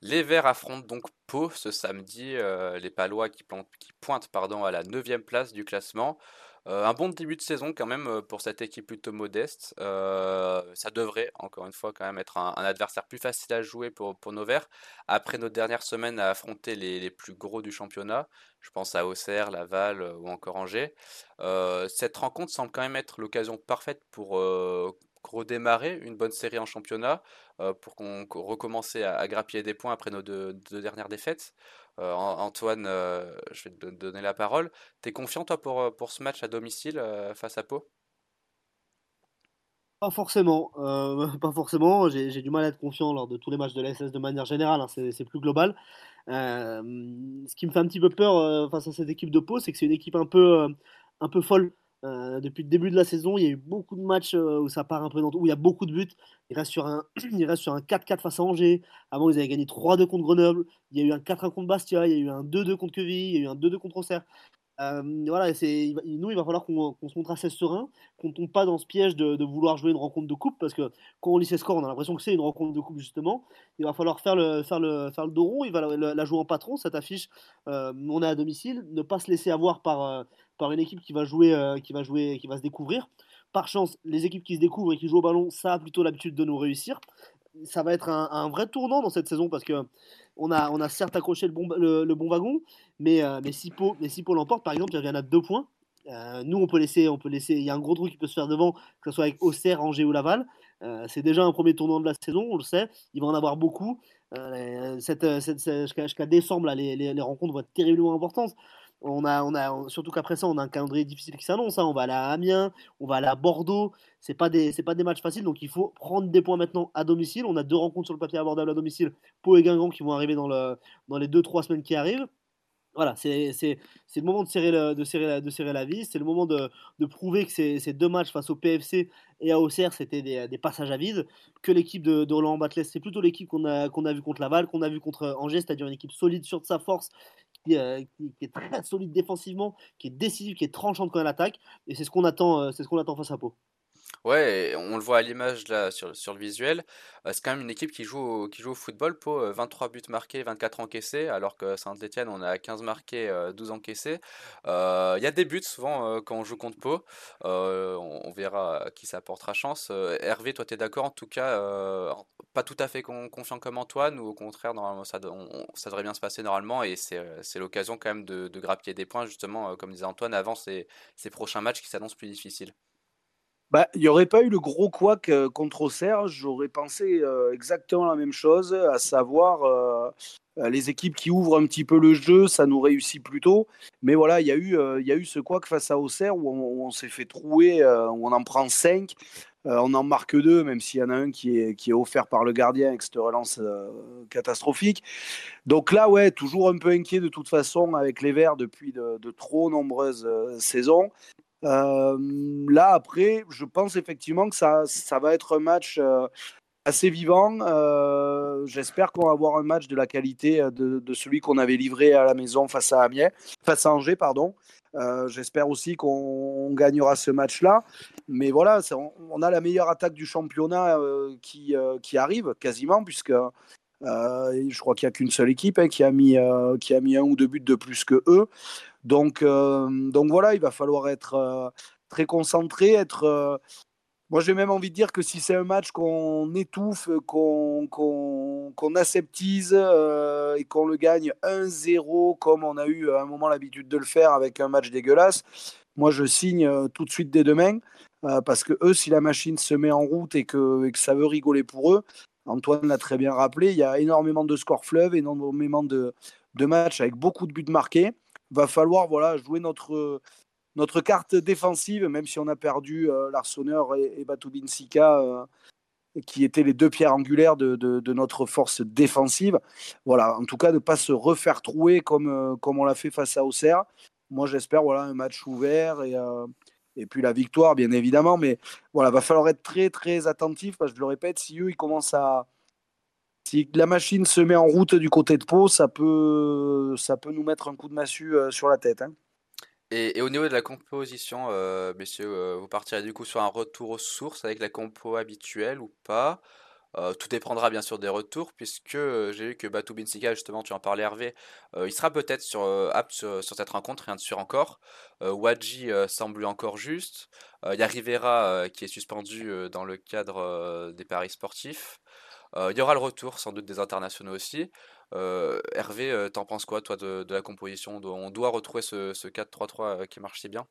Les Verts affrontent donc Pau ce samedi. les Palois qui, qui pointent pardon, à la 9 place du classement. Euh, un bon début de saison quand même euh, pour cette équipe plutôt modeste. Euh, ça devrait encore une fois quand même être un, adversaire plus facile à jouer pour, nos Verts. Après nos dernières semaines à affronter les, plus gros du championnat, je pense à Auxerre, Laval ou encore Angers, cette rencontre semble quand même être l'occasion parfaite pour redémarrer une bonne série en championnat, pour qu'on recommence à, grappiller des points après nos deux dernières défaites. Euh, Antoine, euh, je vais te donner la parole. T'es confiant toi pour, euh, pour ce match à domicile face à Pau? Pas forcément, (laughs) pas forcément. J'ai du mal à être confiant lors de tous les matchs de la SS de manière générale. Hein, c'est plus global. ce qui me fait un petit peu peur face à cette équipe de Pau, c'est que c'est une équipe un peu, un peu folle. Euh, depuis le début de la saison, il y a eu beaucoup de matchs euh, où ça part un peu dans où il y a beaucoup de buts. Il reste sur un, (clears throat) il reste sur un 4-4 face à Angers. Avant, ils avaient gagné 3-2 contre Grenoble. Il y a eu un 4-1 contre Bastia. Il y a eu un 2-2 contre Queville. Il y a eu un 2-2 contre Auxerre. Euh, voilà, nous, il va falloir qu'on, se montre assez serein, qu'on ne tombe pas dans ce piège de, vouloir jouer une rencontre de coupe, parce que quand on lit ces scores, on a l'impression que c'est une rencontre de coupe, justement. Il va falloir faire le, faire le, faire le dos rond, il va la, jouer en patron, cette affiche. on est à domicile, ne pas se laisser avoir par, par une équipe qui va jouer, euh, qui va jouer, qui va se découvrir. Par chance, les équipes qui se découvrent et qui jouent au ballon, ça a plutôt l'habitude de nous réussir. Ça va être un, vrai tournant dans cette saison parce que on a, on a certes accroché le bon, le, bon wagon, mais, euh, mais si Pau, l'emporte, par exemple, il y en a deux points. Euh, nous, on peut laisser, on peut laisser. Il y a un gros truc qui peut se faire devant, que ce soit avec Auxerre, Angers ou Laval. c'est déjà un premier tournant de la saison, on le sait. Il va en avoir beaucoup. jusqu'à décembre, là, les, les, les, rencontres vont être terriblement importantes. On a, on a, surtout qu'après ça, on a un calendrier difficile qui s'annonce. Hein. On va aller à Amiens, on va aller à Bordeaux. C'est pas c'est pas des matchs faciles. Donc il faut prendre des points maintenant à domicile. On a deux rencontres sur le papier abordables à domicile. Pau et Guingamp qui vont arriver dans, le, dans les deux trois semaines qui arrivent voilà, c'est le moment de serrer, de serrer, la, de serrer la vis, c'est le moment de, de prouver que ces, deux matchs face au PFC et à Auxerre, c'était des, passages à vide, que l'équipe de, Roland Batles, c'est plutôt l'équipe qu'on a, a vu contre Laval, qu'on a vu contre Angers, c'est-à-dire une équipe solide sur de sa force, qui, euh, qui, est très solide défensivement, qui est décisive, qui est tranchante quand elle attaque, et c'est ce qu'on attend, euh, c'est ce qu'on attend face à Pau. Ouais, on le voit à l'image là sur, le visuel. C'est quand même une équipe qui joue au, football. Pour 23 buts marqués, 24 encaissés, alors que Saint-Etienne, on a 15 marqués, 12 encaissés. Il y a des buts souvent quand on joue contre Pau. On, verra qui ça portera chance. Hervé, toi, tu es d'accord en tout cas Pas tout à fait confiant comme Antoine, ou au contraire, normalement, ça, ça devrait bien se passer normalement, et c'est l'occasion quand même de, de grappiller des points, justement, comme disait Antoine, avant ces, ces prochains matchs qui s'annoncent plus difficiles. Bah, il n'y aurait pas eu le gros couac euh, contre Auxerre, j'aurais pensé euh, exactement la même chose, à savoir euh, les équipes qui ouvrent un petit peu le jeu, ça nous réussit plutôt. Mais voilà, il y, a eu, y a eu ce couac face à Auxerre où on, s'est fait trouer, où on en prend 5, on en marque 2, même s'il y en a un qui est, offert par le gardien avec cette relance catastrophique. Donc là, ouais, toujours un peu inquiet de toute façon avec les Verts depuis de, de trop nombreuses saisons. Euh, là, après, je pense effectivement que ça, ça va être un match euh, assez vivant. Euh, j'espère qu'on va avoir un match de la qualité de, celui qu'on avait livré à la maison face à Amiens, face à Angers, pardon. J'espère aussi qu'on gagnera ce match-là. Mais voilà, on, a la meilleure attaque du championnat qui, qui arrive quasiment, puisque je crois qu'il n'y a qu'une seule équipe hein, qui, a mis, qui a mis un ou deux buts de plus que eux. Donc, euh, donc voilà, il va falloir être euh, très concentré, être. Euh, moi, j'ai même envie de dire que si c'est un match qu'on étouffe, qu'on qu'on aseptise et qu'on le gagne 1-0, comme on a eu à un moment l'habitude de le faire avec un match dégueulasse, moi je signe tout de suite dès demain. parce que eux, si la machine se met en route et que, que ça veut rigoler pour eux, Antoine l'a très bien rappelé, il y a énormément de scores fleuves, énormément de, de matchs avec beaucoup de buts marqués va falloir voilà, jouer notre, notre carte défensive, même si on a perdu euh, l'Arseneur et, et Batoubin Sika, euh, qui étaient les deux pierres angulaires de, de, notre force défensive. Voilà, en tout cas, ne pas se refaire trouer comme, euh, comme on l'a fait face à Auxerre. Moi, j'espère voilà, un match ouvert et, et puis la victoire, bien évidemment. Mais voilà, va falloir être très, très attentif, parce que je le répète, si eux, ils commencent à, si la machine se met en route du côté de Pau, ça peut, ça peut nous mettre un coup de massue euh, sur la tête. Hein. Et, au niveau de la composition, euh, messieurs, euh, vous partirez du coup sur un retour aux sources avec la compo habituelle ou pas? Tout dépendra bien sûr des retours, puisque j'ai vu que Batou Binsika, justement, tu en parlais Hervé, il sera peut-être sur, apte sur, cette rencontre, rien de sûr encore. Wadji semble encore juste. Il y a Rivera qui est suspendu dans le cadre des paris sportifs. Euh, il y aura le retour sans doute des internationaux aussi. Euh, Hervé, euh, t'en penses quoi toi de, la composition? On doit retrouver ce, 4-3-3 qui marche si bien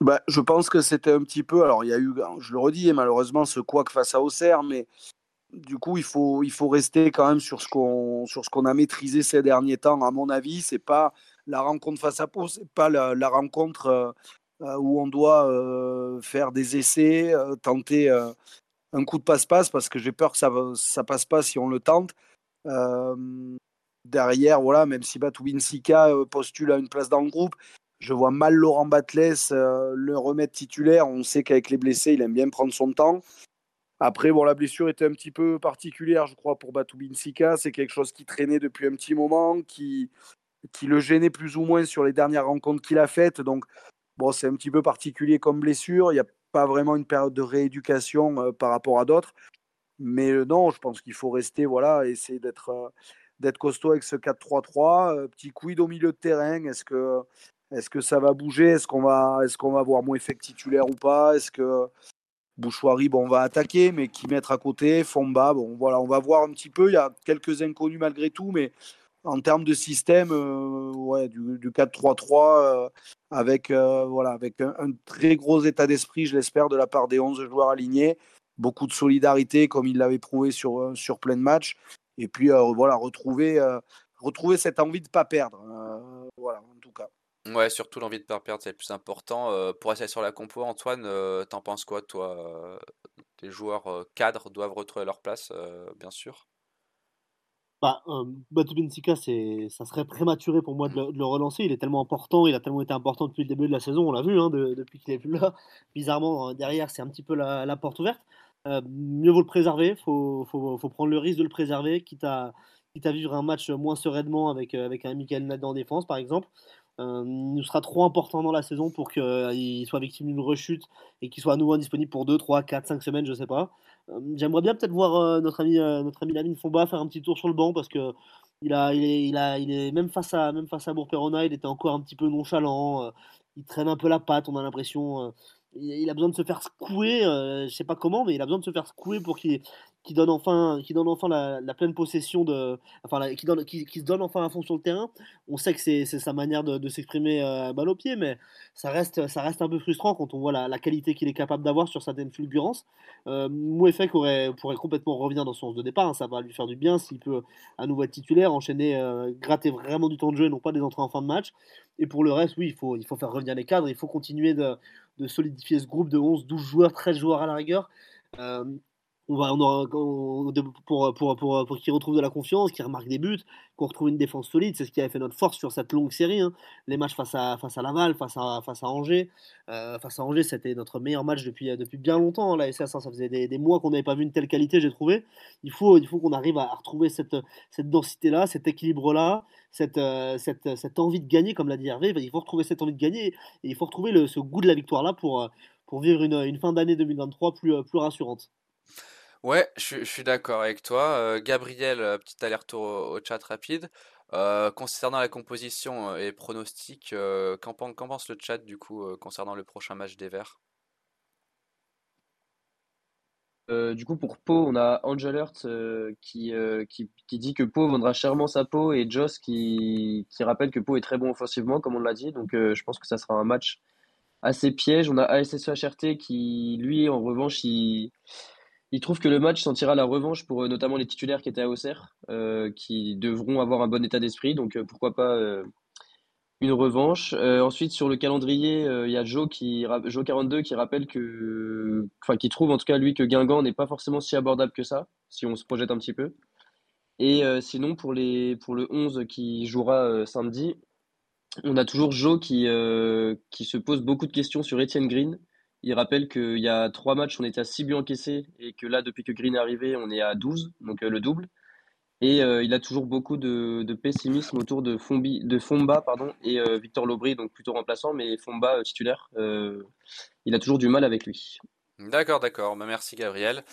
bah, je pense que c'était un petit peu. Alors, il y a eu, je le redis, et malheureusement, ce couac face à Auxerre, mais du coup, il faut, il faut rester quand même sur ce qu'on, qu'on a maîtrisé ces derniers temps. À mon avis, c'est pas la rencontre face à Pau, c'est pas la, rencontre où on doit faire des essais, tenter un coup de passe-passe parce que j'ai peur que ça ça passe pas si on le tente. Euh, derrière, voilà, même si Batouin Sika euh, postule à une place dans le groupe, je vois mal Laurent Batles euh, le remettre titulaire. On sait qu'avec les blessés, il aime bien prendre son temps. Après, bon, la blessure était un petit peu particulière, je crois, pour Batouin Sika. C'est quelque chose qui traînait depuis un petit moment, qui, qui le gênait plus ou moins sur les dernières rencontres qu'il a faites. Donc, bon, c'est un petit peu particulier comme blessure. Il y a pas vraiment une période de rééducation euh, par rapport à d'autres. Mais euh, non, je pense qu'il faut rester, voilà, essayer d'être euh, d'être costaud avec ce 4-3-3. petit quid au milieu de terrain. Est-ce que, est que ça va bouger? Est-ce qu'on va, est qu'on va avoir moins effet titulaire ou pas? Est-ce que Bouchoirie, bon, on va attaquer, mais qui mettre à côté Fomba, bon, voilà, on va voir un petit peu. Il y a quelques inconnus malgré tout, mais en termes de système, ouais, du, du 4-3-3, avec, euh, voilà, avec un, très gros état d'esprit, je l'espère, de la part des 11 joueurs alignés. Beaucoup de solidarité, comme il l'avait prouvé sur, euh, sur plein de matchs. Et puis, euh, voilà, retrouver, retrouver cette envie de ne pas perdre. voilà, en tout cas. Ouais, surtout l'envie de pas perdre, c'est le plus important. Euh, pour rester sur la compo, Antoine, euh, t'en penses quoi, toi? euh, les joueurs euh, cadres doivent retrouver leur place, euh, bien sûr? Bah, euh, ça serait prématuré pour moi de le, relancer. Il est tellement important, il a tellement été important depuis le début de la saison, on l'a vu, hein, de- depuis qu'il est plus là. Bizarrement, euh, derrière, c'est un petit peu la, porte ouverte. Euh, mieux vaut le préserver, faut, faut, faut prendre le risque de le préserver, quitte à, quitte à vivre un match moins sereinement avec, euh, avec un Michael Nadal en défense, par exemple. Euh, il nous sera trop important dans la saison pour qu'il soit victime d'une rechute et qu'il soit à nouveau indisponible pour 2, 3, 4, 5 semaines, je sais pas. J'aimerais bien peut-être voir notre ami, notre ami Lamine Fomba faire un petit tour sur le banc parce que il a, il est, il a, il est même face à, même face à Bourg-Perona, il était encore un petit peu nonchalant. il traîne un peu la patte, on a l'impression. il a besoin de se faire secouer, euh, je sais pas comment, mais il a besoin de se faire secouer pour qu'il qu'il donne enfin, qu'il donne enfin la, pleine possession de, enfin, la- qu'il se donne enfin à fond sur le terrain. On sait que c'est sa manière de, s'exprimer euh, balle au pied, mais ça reste, ça reste un peu frustrant quand on voit la, qualité qu'il est capable d'avoir sur certaines fulgurances. Euh, Mouefek aurait, pourrait complètement revenir dans son sens de départ, hein, ça va lui faire du bien s'il peut à nouveau être titulaire, enchaîner, euh, gratter vraiment du temps de jeu non pas des entrées en fin de match. Et pour le reste, oui, il faut, il faut faire revenir les cadres, il faut continuer de, de solidifier ce groupe de 11, 12 joueurs, 13 joueurs à la rigueur. Euh, on va, on aura, pour, pour, pour, pour qu'ils retrouvent de la confiance, qu'ils remarquent des buts, qu'on retrouve une défense solide. C'est ce qui avait fait notre force sur cette longue série. hein. Les matchs face à, face à Laval, face à, face à Angers. Euh, face à Angers, c'était notre meilleur match depuis, depuis bien longtemps. hein, La SS, hein. ça faisait des, des mois qu'on n'avait pas vu une telle qualité, j'ai trouvé. Il faut, il faut qu'on arrive à, retrouver cette, cette densité-là, cet équilibre-là, cette, euh, cette, cette envie de gagner, comme l'a dit Hervé. Il faut retrouver cette envie de gagner et il faut retrouver le, ce goût de la victoire-là pour, euh, pour vivre une, une fin d'année 2023 plus, euh, plus rassurante. Ouais, je, suis d'accord avec toi. Gabriel, petit aller-retour au, chat rapide. Concernant la composition et pronostic, qu'en pen- qu'en pense le chat du coup concernant le prochain match des Verts? Du coup, pour Pau, on a Angel Hurt euh, qui, qui, qui dit que Pau vendra chèrement sa peau et Joss qui, qui rappelle que Pau est très bon offensivement, comme on l'a dit. Donc, je pense que ça sera un match assez piège. On a ASSE HRT qui, lui, en revanche, il, il trouve que le match sentira la revanche pour euh, notamment les titulaires qui étaient à Auxerre, euh, qui devront avoir un bon état d'esprit. Donc, euh, pourquoi pas une revanche. Ensuite, sur le calendrier, il y a Joe, qui, Joe 42 qui rappelle que, enfin, qui trouve en tout cas lui que Guingamp n'est pas forcément si abordable que ça, si on se projette un petit peu. Et sinon, pour le 11 qui jouera samedi, on a toujours Joe qui, qui se pose beaucoup de questions sur Etienne Green. Il rappelle qu'il y a trois matchs, on était à 6 buts encaissés et que là, depuis que Green est arrivé, on est à 12, donc euh, le double. Et euh, il a toujours beaucoup de, pessimisme autour de, Fomba et euh, Victor Lobry, donc plutôt remplaçant, mais Fomba titulaire. il a toujours du mal avec lui. D'accord, d'accord. Bah, merci Gabriel.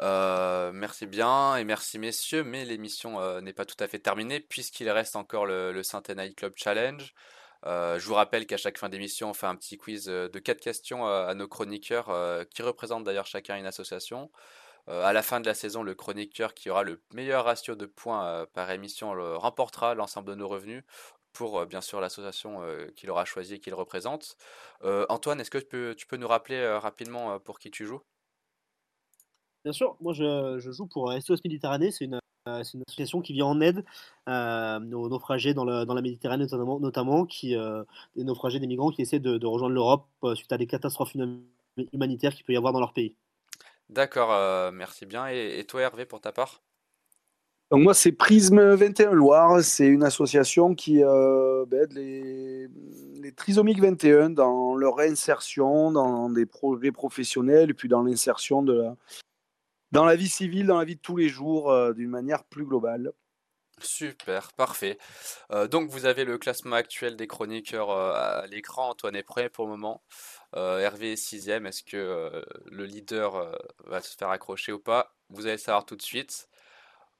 Merci bien et merci messieurs, mais l'émission n'est pas tout à fait terminée puisqu'il reste encore le, le Saint-Night Club Challenge. Euh, je vous rappelle qu'à chaque fin d'émission, on fait un petit quiz euh, de quatre questions euh, à nos chroniqueurs qui représentent d'ailleurs chacun une association. À la fin de la saison, le chroniqueur qui aura le meilleur ratio de points par émission remportera l'ensemble de nos revenus pour bien sûr l'association qu'il aura choisie et qu'il représente. Antoine, est-ce que tu peux, nous rappeler rapidement pour qui tu joues? Bien sûr, moi je, je joue pour SOS Méditerranée, c'est une, c'est une association qui vient en aide euh, aux naufragés dans, le- dans la Méditerranée notamment, notamment qui, euh, des naufragés, des migrants qui essaient de, de rejoindre l'Europe euh, suite à des catastrophes huma- humanitaires qu'il peut y avoir dans leur pays. D'accord, euh, merci bien. Et, et toi, Hervé, pour ta part? Donc moi, c'est Prisme 21 Loire. C'est une association qui euh, ben, aide les, les trisomiques 21 dans leur réinsertion, dans des projets professionnels, et puis dans l'insertion de la, dans la vie civile, dans la vie de tous les jours, euh, d'une manière plus globale. Super, parfait. Euh, donc, vous avez le classement actuel des chroniqueurs euh, à l'écran. Antoine est premier pour le moment. Hervé est sixième. Est-ce que le leader va se faire accrocher ou pas? Vous allez savoir tout de suite.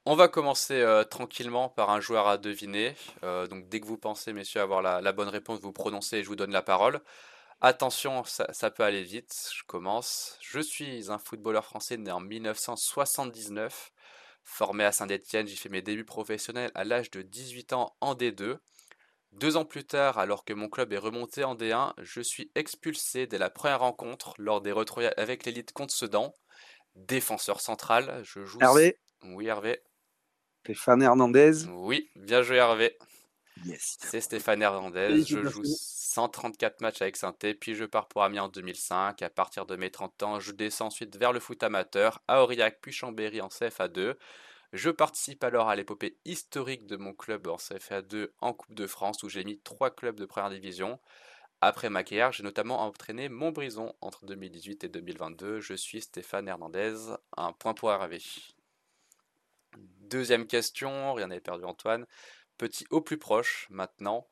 On va commencer tranquillement par un joueur à deviner. Donc, dès que vous pensez, messieurs, avoir la, la bonne réponse, vous prononcez et je vous donne la parole. Attention, ça, ça peut aller vite. Je commence. Je suis un footballeur français né en 1979. Formé à Saint-Étienne, j'ai fait mes débuts professionnels à l'âge de 18 ans en D2. Deux ans plus tard, alors que mon club est remonté en D1, je suis expulsé dès la première rencontre lors des retrouvailles avec l'élite contre Sedan. Défenseur central, je joue. Hervé, Oui, Hervé. Stéphane Hernandez. Oui, bien joué, Hervé. Yes. C'est Stéphane Hernandez. Je joue 134 matchs avec saint puis je pars pour Amiens en 2005. À partir de mes 30 ans, je descends ensuite vers le foot amateur, à Aurillac puis Chambéry en CFA2. Je participe alors à l'épopée historique de mon club en CFA2 en Coupe de France où j'ai mis trois clubs de première division. Après ma carrière, j'ai notamment entraîné Montbrison entre 2018 et 2022. Je suis Stéphane Hernandez. Un point pour Hervé. Deuxième question, rien n'est perdu Antoine. Petit au plus proche maintenant.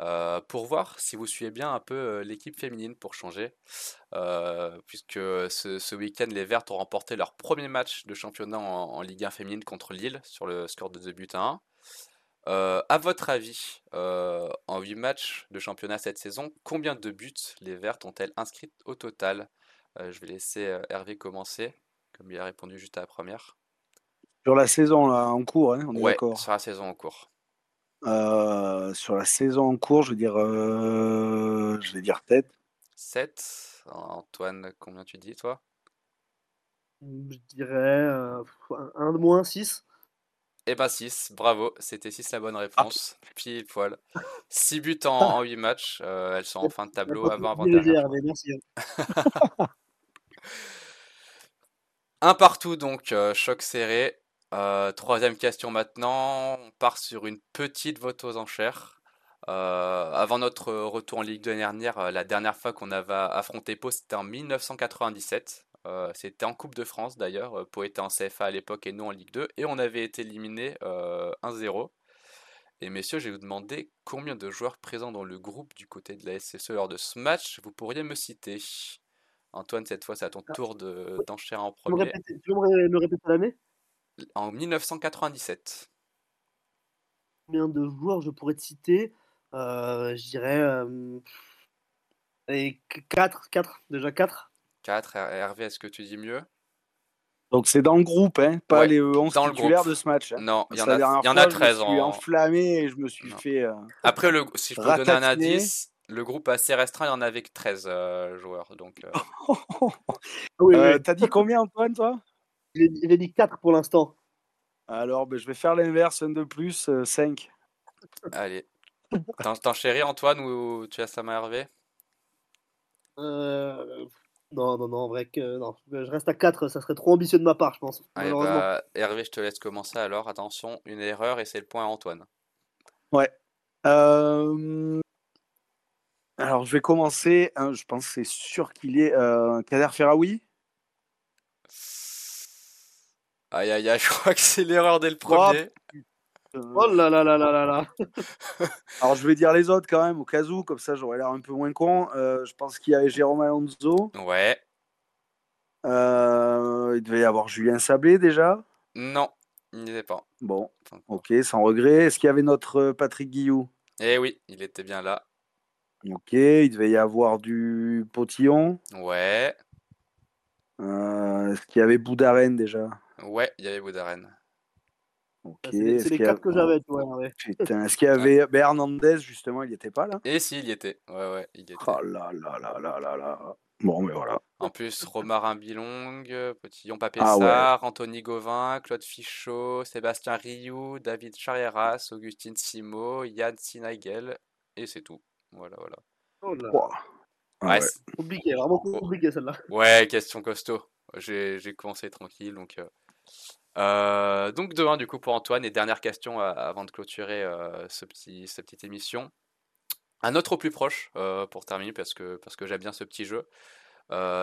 Euh, pour voir si vous suivez bien un peu euh, l'équipe féminine pour changer, euh, puisque ce, week-end les Vertes ont remporté leur premier match de championnat en, Ligue 1 féminine contre Lille sur le score de 2 buts à 1. à votre avis, en 8 matchs de championnat cette saison, combien de buts les Vertes ont-elles inscrites au total? Je vais laisser Hervé commencer, comme il a répondu juste à la première. Sur la saison là, en cours, hein, on est d'accord. Sur la saison en cours. Euh, sur la saison en cours, je vais dire, euh, je vais dire tête. 7. Antoine, combien tu dis, toi? Je dirais euh, 1 de moins 6. Eh ben 6, bravo, c'était 6 la bonne réponse. Ah. Pile poil. 6 buts (laughs) en, 8 matchs, euh, elles sont en fin de tableau avant avant Merci. Hein. (laughs) Un partout donc, choc serré. Euh, troisième question maintenant. On part sur une petite vote aux enchères. Euh, avant notre retour en Ligue 2 dernière, la dernière fois qu'on avait affronté Pau, c'était en 1997. c'était en Coupe de France d'ailleurs. Pau était en CFA à l'époque et nous en Ligue 2. Et on avait été éliminé 1-0. Et messieurs, je vais vous demander combien de joueurs présents dans le groupe du côté de la SSE lors de ce match vous pourriez me citer? Antoine, cette fois, c'est à ton ah. tour d'enchère en premier. Tu peux me répéter l'année? En 1997. Combien de joueurs je pourrais te citer? Euh, Je dirais. Euh, 4, 4, déjà 4. 4, Hervé, est-ce que tu dis mieux? Donc c'est dans le groupe, hein, pas les 11 dans titulaires de ce match. Hein. Non, il y, en a, y en a 13. Je me suis enflammé et je me suis fait. Euh, Après, le, si je peux donner un indice, le groupe assez restreint, il y en avait que 13 euh, joueurs. Donc, (laughs) oui, oui. T'as dit combien, Antoine, toi? J'ai dit 4 pour l'instant. Alors, ben, je vais faire l'inverse, un de plus, 5. Euh, Allez. T'en chéris, Antoine, ou tu as sa main Hervé? Euh, Non, non, non, en vrai, que, non. je reste à 4, ça serait trop ambitieux de ma part, je pense. Bah, Hervé, je te laisse commencer alors. Attention, une erreur et c'est le point à Antoine. Ouais. Euh, alors, je vais commencer. Hein, je pense que c'est sûr qu'il est Kader Ferraoui? Aïe aïe aïe, je crois que c'est l'erreur dès le premier. Oh, là là là là là là. (laughs) Alors je vais dire les autres quand même au cas où, comme ça j'aurais l'air un peu moins con. Euh, je pense qu'il y a Jérôme Alonso. Ouais. Euh, il devait y avoir Julien Sablé déjà. Non, il n'y était pas. Bon, ok, sans regret. Est-ce qu'il y avait notre euh, Patrick Guillou? Eh oui, il était bien là. Ok, il devait y avoir du Potillon. Ouais. Est-ce qu'il y avait Boudaren déjà? Ouais, il y avait Boudaren. Ok. Ah, c'est les, quatre que j'avais, Putain, est-ce qu'il y avait ouais. Hernandez, justement, il n'y était pas là? Et si, il y était. Ouais, ouais, il y était. Oh là là là là là là. Bon, mais voilà. En plus, Romarin Bilong, Petillon Papessard, ah Anthony Gauvin, Claude Fichot, Sébastien Rioux, David Charieras, Augustine Simo, Yann Sinagel, et c'est tout. Voilà, voilà. Oh là. Wow. Ah ouais, Compliqué, vraiment compliqué celle-là. Ouais, question costaud. J'ai commencé tranquille, donc. Euh, euh, donc 2-1 du coup pour Antoine et dernière question euh, avant de clôturer ce petit, cette petite émission. Un autre au plus proche pour terminer parce que, parce que j'aime bien ce petit jeu.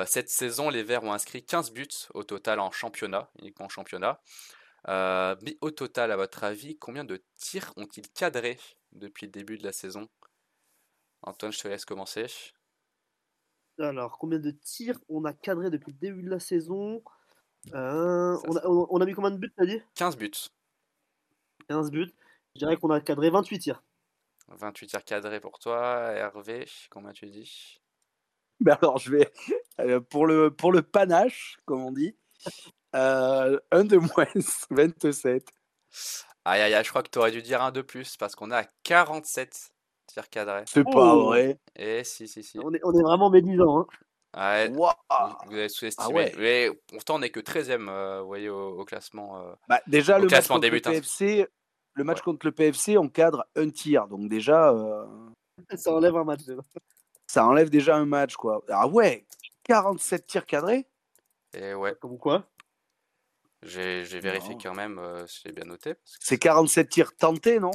cette saison, les Verts ont inscrit 15 buts au total en championnat, uniquement en championnat. mais au total, à votre avis, combien de tirs ont-ils cadré depuis le début de la saison? Antoine, je te laisse commencer. Alors, combien de tirs on a cadré depuis le début de la saison? Euh, on, a, mis combien de buts, t'as dit? 15 buts. 15 buts. Je dirais qu'on a cadré 28 tirs. 28 tirs cadrés pour toi. Hervé, combien tu dis? Ben Alors, je vais. Euh, pour, le, pour le panache, comme on dit, euh, un de moins, (laughs) 27. Aïe, aïe, aïe, je crois que tu aurais dû dire un de plus parce qu'on a 47 tir cadré. C'est pas oh. vrai. Et eh, si, si, si. On est, on est vraiment médisant. Hein. Ouais, vous, avez sous-estimé. Ah Mais pourtant, on n'est que 13ème, euh, vous voyez, au, classement. Euh, bah, déjà, le classement match contre le PFC, le match contre le PFC, on cadre un tir. Donc déjà, euh, (laughs) Ça enlève un match. ça enlève déjà un match. quoi. Ah ouais, 47 tirs cadrés? Et ouais, Comme quoi? J'ai j'ai vérifié Non. quand même euh, si j'ai bien noté. C'est 47 tirs tentés, non?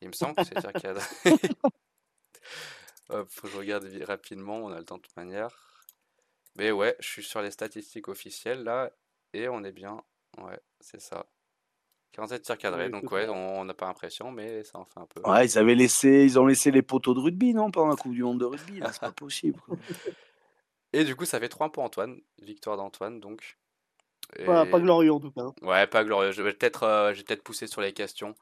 Il me semble que c'est tir cadré. (laughs) Hop, faut que je regarde rapidement, on a le temps de toute manière. Mais ouais, je suis sur les statistiques officielles là, et on est bien. Ouais, c'est ça. 47 tirs cadrés, Ouais, donc ouais, on n'a pas l'impression, mais ça en fait un peu. Ouais, ils avaient laissé, ils ont laissé les poteaux de rugby, non Pendant la Coupe du Monde de rugby, là, c'est pas (laughs) possible. quoi. Et du coup, ça fait 3 pour Antoine, victoire d'Antoine donc. pas, pas glorieux en tout cas. Ouais, pas glorieux. Je vais peut-être euh, j'ai peut-être poussé sur les questions.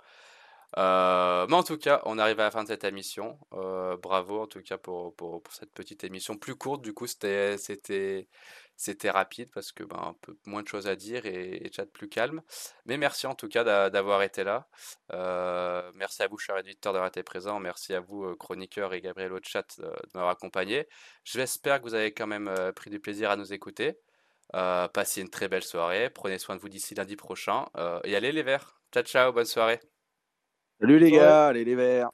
Euh, mais en tout cas, on arrive à la fin de cette émission. Euh, bravo en tout cas pour, pour, cette petite émission plus courte. Du coup, c'était rapide parce que ben un peu moins de choses à dire et, chat plus calme. Mais merci en tout cas d'a- d'avoir été là. Euh, merci à vous, chers éditeurs, d'avoir été présents. Merci à vous, chroniqueurs et Gabriel au chat, de m'avoir accompagné. J'espère que vous avez quand même pris du plaisir à nous écouter. Passez une très belle soirée. Prenez soin de vous d'ici lundi prochain. Et allez les verts. Ciao, ciao, bonne soirée. Salut les Ouais. gars, allez les verts.